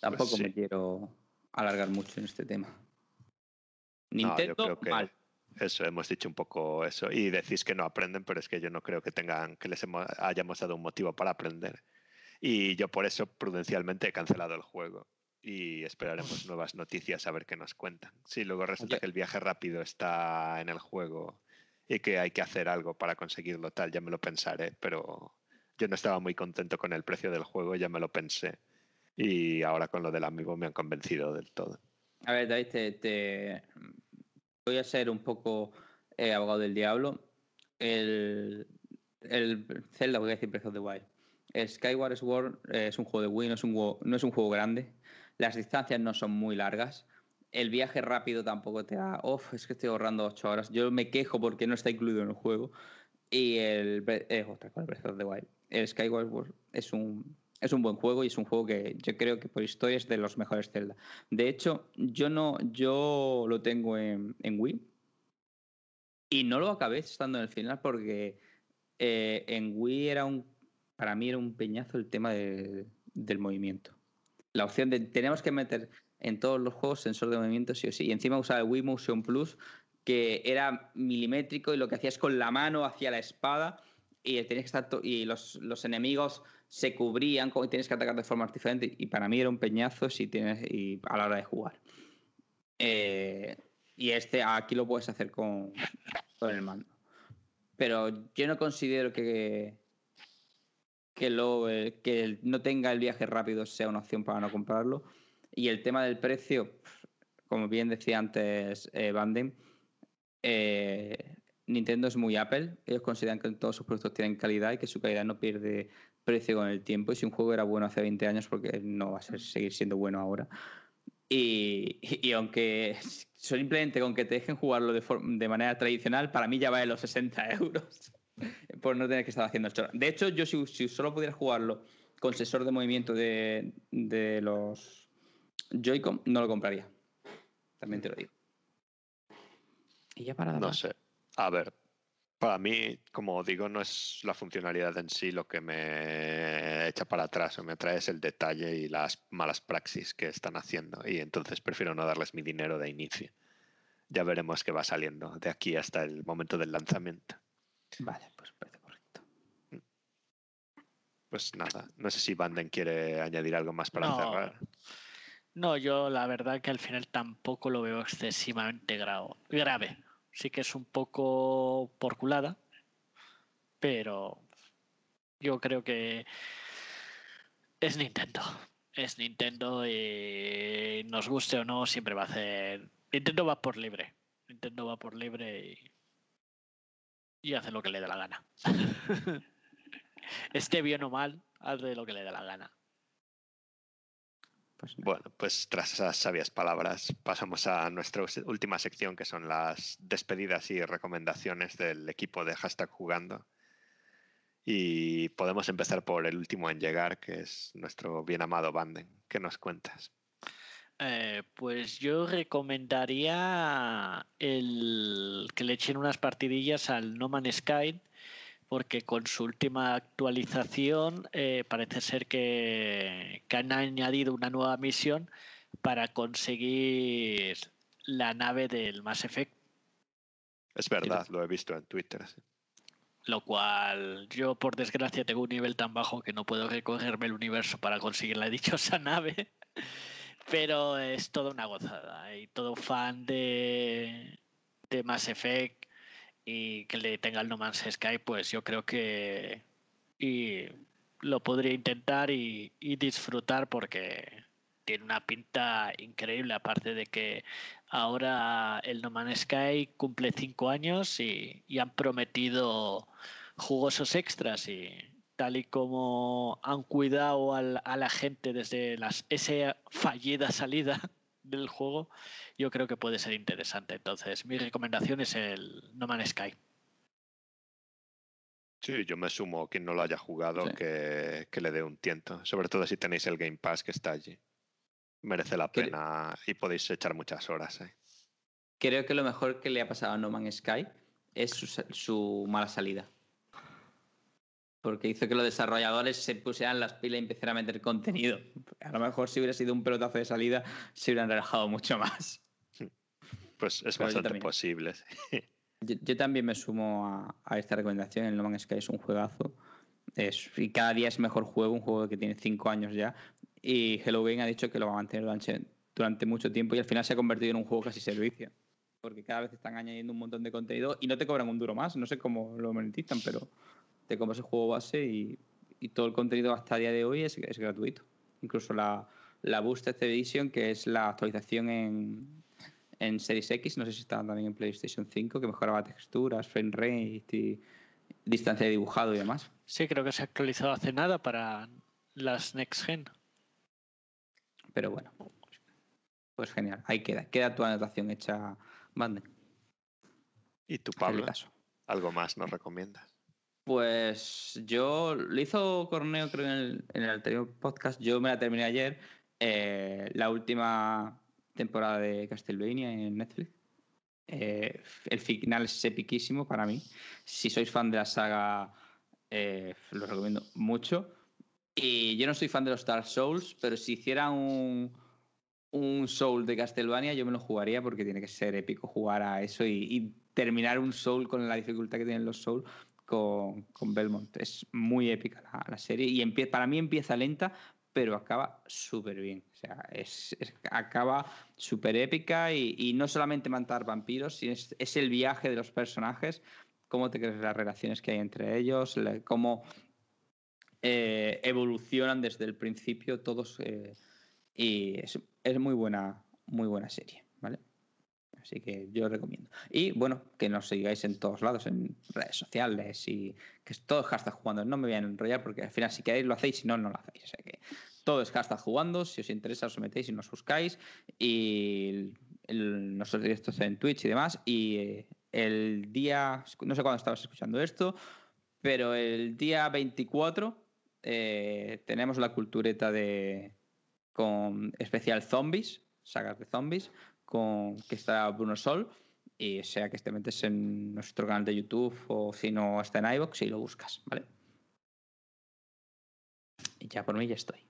tampoco sí. me quiero alargar mucho en este tema. No, yo Nintendo, creo que mal. Eso, hemos dicho un poco eso. Y decís que no aprenden, pero es que yo no creo que tengan, que les hemos- hayamos dado un motivo para aprender. Y yo por eso prudencialmente he cancelado el juego. Y esperaremos nuevas noticias a ver qué nos cuentan. Si luego resulta que el viaje rápido está en el juego y que hay que hacer algo para conseguirlo tal, ya me lo pensaré. Pero yo no estaba muy contento con el precio del juego, ya me lo pensé. Y ahora con lo del amigo me han convencido del todo. A ver, David, te, te- voy a ser un poco eh, abogado del diablo. El, el Zelda, voy a decir Breath of the Wild. El Skyward Sword eh, es un juego de Wii, no es un juego, no es un juego grande. Las distancias no son muy largas. El viaje rápido tampoco te da. Uf, es que estoy ahorrando 8 horas. Yo me quejo porque no está incluido en el juego. Y el. Bre- Eh, otra cosa, Breath of the Wild. El Skyward Sword es un, es un buen juego y es un juego que yo creo que por historia es de los mejores Zelda. De hecho, yo no, yo lo tengo en, en Wii y no lo acabé estando en el final porque eh, en Wii era un, para mí era un peñazo el tema de- del movimiento. La opción de tenemos que meter en todos los juegos sensor de movimiento sí o sí. Y encima usaba el Wii Motion Plus que era milimétrico y lo que hacías con la mano hacia la espada y tenías que estar y los, los enemigos se cubrían y tienes que atacar de formas diferentes y para mí era un peñazo si tienes y a la hora de jugar Eh, y este aquí lo puedes hacer con, con el mando pero yo no considero que que, lo, que no tenga el viaje rápido sea una opción para no comprarlo. Y el tema del precio, como bien decía antes eh, Banden, eh, Nintendo es muy Apple. Ellos consideran que todos sus productos tienen calidad y que su calidad no pierde precio con el tiempo. Y si un juego era bueno hace 20 años, porque no va a ser, seguir siendo bueno ahora. Y, y, aunque simplemente con que te dejen jugarlo de, de, manera tradicional, para mí ya vale los 60 euros por no tener que estar haciendo el chorro. De hecho, yo si, si, solo pudiera jugarlo con sensor de movimiento de, de los Joy-Con, no lo compraría. También te lo digo. Y ya para No sé. A ver, para mí, como digo, no es la funcionalidad en sí lo que me echa para atrás o me trae es el detalle y las malas praxis que están haciendo. Y entonces prefiero no darles mi dinero de inicio. Ya veremos qué va saliendo de aquí hasta el momento del lanzamiento. Vale, pues parece correcto. Pues nada, no sé si Banden quiere añadir algo más para no, cerrar. No, yo la verdad que al final tampoco lo veo excesivamente grave sí que es un poco porculada, pero yo creo que es Nintendo. Es Nintendo y nos guste o no, siempre va a hacer. Nintendo va por libre. Nintendo va por libre y, y hace lo que le dé la gana. Esté bien o mal, hace lo que le dé la gana. Pues bueno, pues tras esas sabias palabras pasamos a nuestra última sección que son las despedidas y recomendaciones del equipo de hashtag jugando. Y podemos empezar por el último en llegar, que es nuestro bien amado Banden. ¿Qué nos cuentas? Eh, pues yo recomendaría el que le echen unas partidillas al No Man's Sky porque con su última actualización eh, parece ser que, han añadido una nueva misión para conseguir la nave del Mass Effect. Es verdad, lo he visto en Twitter. Lo cual yo por desgracia tengo un nivel tan bajo que no puedo recorrerme el universo para conseguir la dichosa nave. Pero es toda una gozada. Y todo fan de, de Mass Effect y que le tenga el No Man's Sky, pues yo creo que y lo podría intentar y, disfrutar porque tiene una pinta increíble, aparte de que ahora el No Man's Sky cumple cinco años y, han prometido jugosos extras y tal y como han cuidado a la gente desde las, esa fallida salida del juego, yo creo que puede ser interesante. Entonces, mi recomendación es el No Man's Sky. Sí, yo me sumo, quien no lo haya jugado, que, le dé un tiento. Sobre todo si tenéis el Game Pass que está allí. Merece la pena y podéis echar muchas horas. ¿eh? Creo que lo mejor que le ha pasado a No Man's Sky es su mala salida porque hizo que los desarrolladores se pusieran las pilas y empezaran a meter contenido. A lo mejor si hubiera sido un pelotazo de salida, se hubieran relajado mucho más. Pues es bastante posible. Yo, también me sumo a, esta recomendación. El No Man's Sky es un juegazo. Es, y cada día es mejor juego, un juego que tiene cinco años ya. Y Hello Game ha dicho que lo va a mantener durante, durante mucho tiempo y al final se ha convertido en un juego casi servicio. Porque cada vez están añadiendo un montón de contenido y no te cobran un duro más. No sé cómo lo monetizan, pero te compras el juego base y, todo el contenido hasta el día de hoy es, gratuito. Incluso la, la Boosted Edition, que es la actualización en, en Series X, no sé si está también en PlayStation 5, que mejoraba texturas, frame rate y distancia de dibujado y demás. Sí, creo que se ha actualizado hace nada para las Next Gen. Pero bueno, pues genial, ahí queda. Queda tu anotación hecha, Bande. ¿Y tu Pablo? ¿Algo más nos recomiendas? Pues yo lo hizo Corneo, creo, en el, anterior podcast. Yo me la terminé ayer. Eh, la última temporada de Castlevania en Netflix. Eh, el final es epiquísimo para mí. Si sois fan de la saga, eh, lo recomiendo mucho. Y yo no soy fan de los Dark Souls, pero si hiciera un, un Soul de Castlevania, yo me lo jugaría porque tiene que ser épico jugar a eso y, y terminar un Soul con la dificultad que tienen los Souls con, Belmont. Es muy épica la, serie y para mí empieza lenta, pero acaba súper bien. O sea, es, acaba súper épica y, no solamente matar vampiros, sino es, el viaje de los personajes, cómo te crees las relaciones que hay entre ellos, cómo eh, evolucionan desde el principio todos eh, y es, es, muy buena, muy buena serie, ¿vale? Así que yo recomiendo. Y bueno, que nos sigáis en todos lados, en redes sociales y que todo es hashtag jugando. No me voy a enrollar porque al final si queréis lo hacéis, si no, no lo hacéis. O sea que todo es hashtag jugando. Si os interesa, os metéis y nos buscáis. Y nuestros directos en Twitch y demás. Y eh, el día, no sé cuándo estabas escuchando esto, pero el día 24 eh, tenemos la cultureta de con especial zombies, sagas de zombies, con que está Bruno Sol. Y sea que te metes en nuestro canal de YouTube o si no está en iBox y lo buscas, ¿vale? Y ya por mí ya estoy.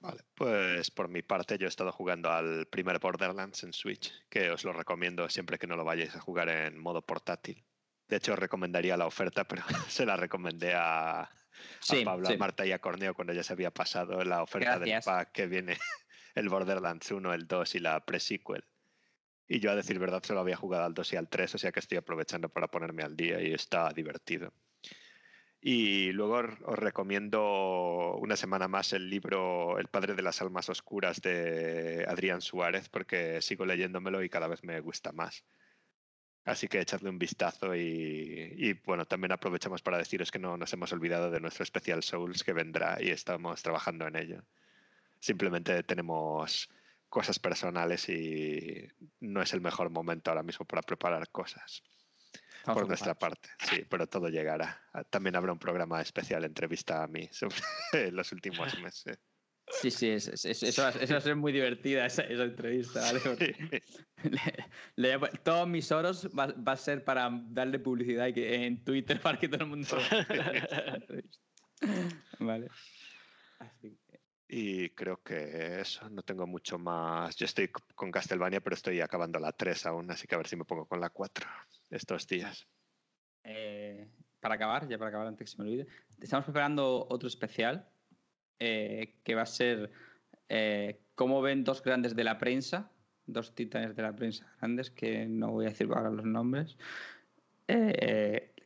Vale, pues por mi parte yo he estado jugando al primer Borderlands en Switch, que os lo recomiendo siempre que no lo vayáis a jugar en modo portátil. De hecho, os recomendaría la oferta, pero se la recomendé a, Pablo, a Marta y a Corneo cuando ya se había pasado la oferta del pack que viene el Borderlands 1, el 2 y la pre-sequel. Y yo, a decir verdad, solo había jugado al 2 y al 3, o sea que estoy aprovechando para ponerme al día y está divertido. Y luego os recomiendo una semana más el libro El Padre de las Almas Oscuras de Adrián Suárez, porque sigo leyéndomelo y cada vez me gusta más. Así que echadle un vistazo y, y, bueno, también aprovechamos para deciros que no nos hemos olvidado de nuestro especial Souls que vendrá y estamos trabajando en ello. Simplemente tenemos cosas personales y no es el mejor momento ahora mismo para preparar cosas. por nuestra parte, sí, pero todo llegará. Ah, también habrá un programa especial entrevista a mí sobre los últimos meses. Sí, sí, eso, eso, va, a ser muy divertida esa, entrevista. todos mis oros va, a ser para darle publicidad en Twitter para que todo el mundo. vale. Así y creo que eso, no tengo mucho más. Yo estoy con Castlevania, pero estoy acabando la 3 aún, así que a ver si me pongo con la 4 estos días. Eh, para acabar, ya para acabar antes que se me olvide, estamos preparando otro especial eh, que va a ser eh, cómo ven dos grandes de la prensa, dos titanes de la prensa grandes, que no voy a decir ahora los nombres.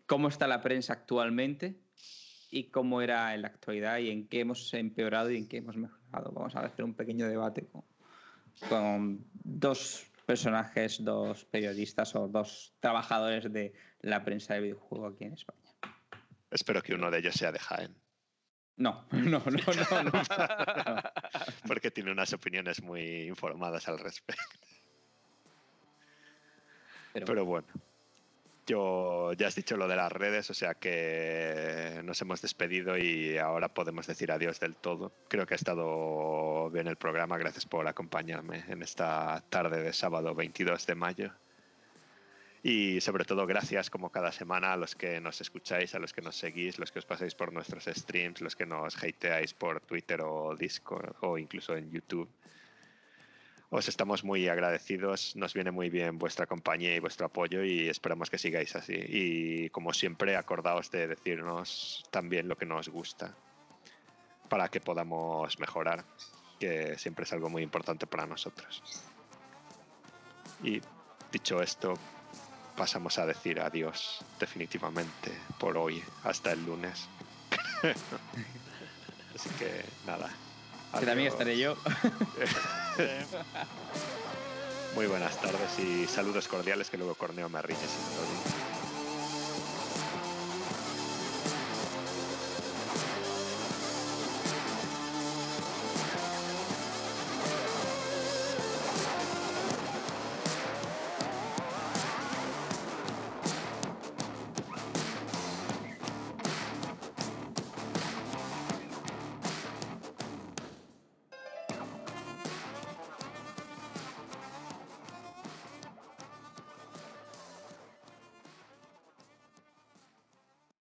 cómo está la prensa actualmente y cómo era en la actualidad y en qué hemos empeorado y en qué hemos mejorado. Vamos a hacer un pequeño debate con, con dos personajes, dos periodistas o dos trabajadores de la prensa de videojuego aquí en España. Espero que uno de ellos sea de Jaén. No, no, no, no. no, Porque tiene unas opiniones muy informadas al respecto. Pero bueno. Yo ya has dicho lo de las redes, o sea que nos hemos despedido y ahora podemos decir adiós del todo. Creo que ha estado bien el programa, gracias por acompañarme en esta tarde de sábado 22 de mayo. Y sobre todo gracias como cada semana a los que nos escucháis, a los que nos seguís, los que os pasáis por nuestros streams, los que nos hateáis por Twitter o Discord o incluso en YouTube os estamos muy agradecidos, nos viene muy bien vuestra compañía y vuestro apoyo y esperamos que sigáis así. Y como siempre, acordaos de decirnos también lo que nos gusta para que podamos mejorar, que siempre es algo muy importante para nosotros. Y dicho esto, pasamos a decir adiós definitivamente por hoy, hasta el lunes. Así que nada. Que también estaré yo. Muy buenas tardes y saludos cordiales que luego Corneo me arriñe si no lo digo.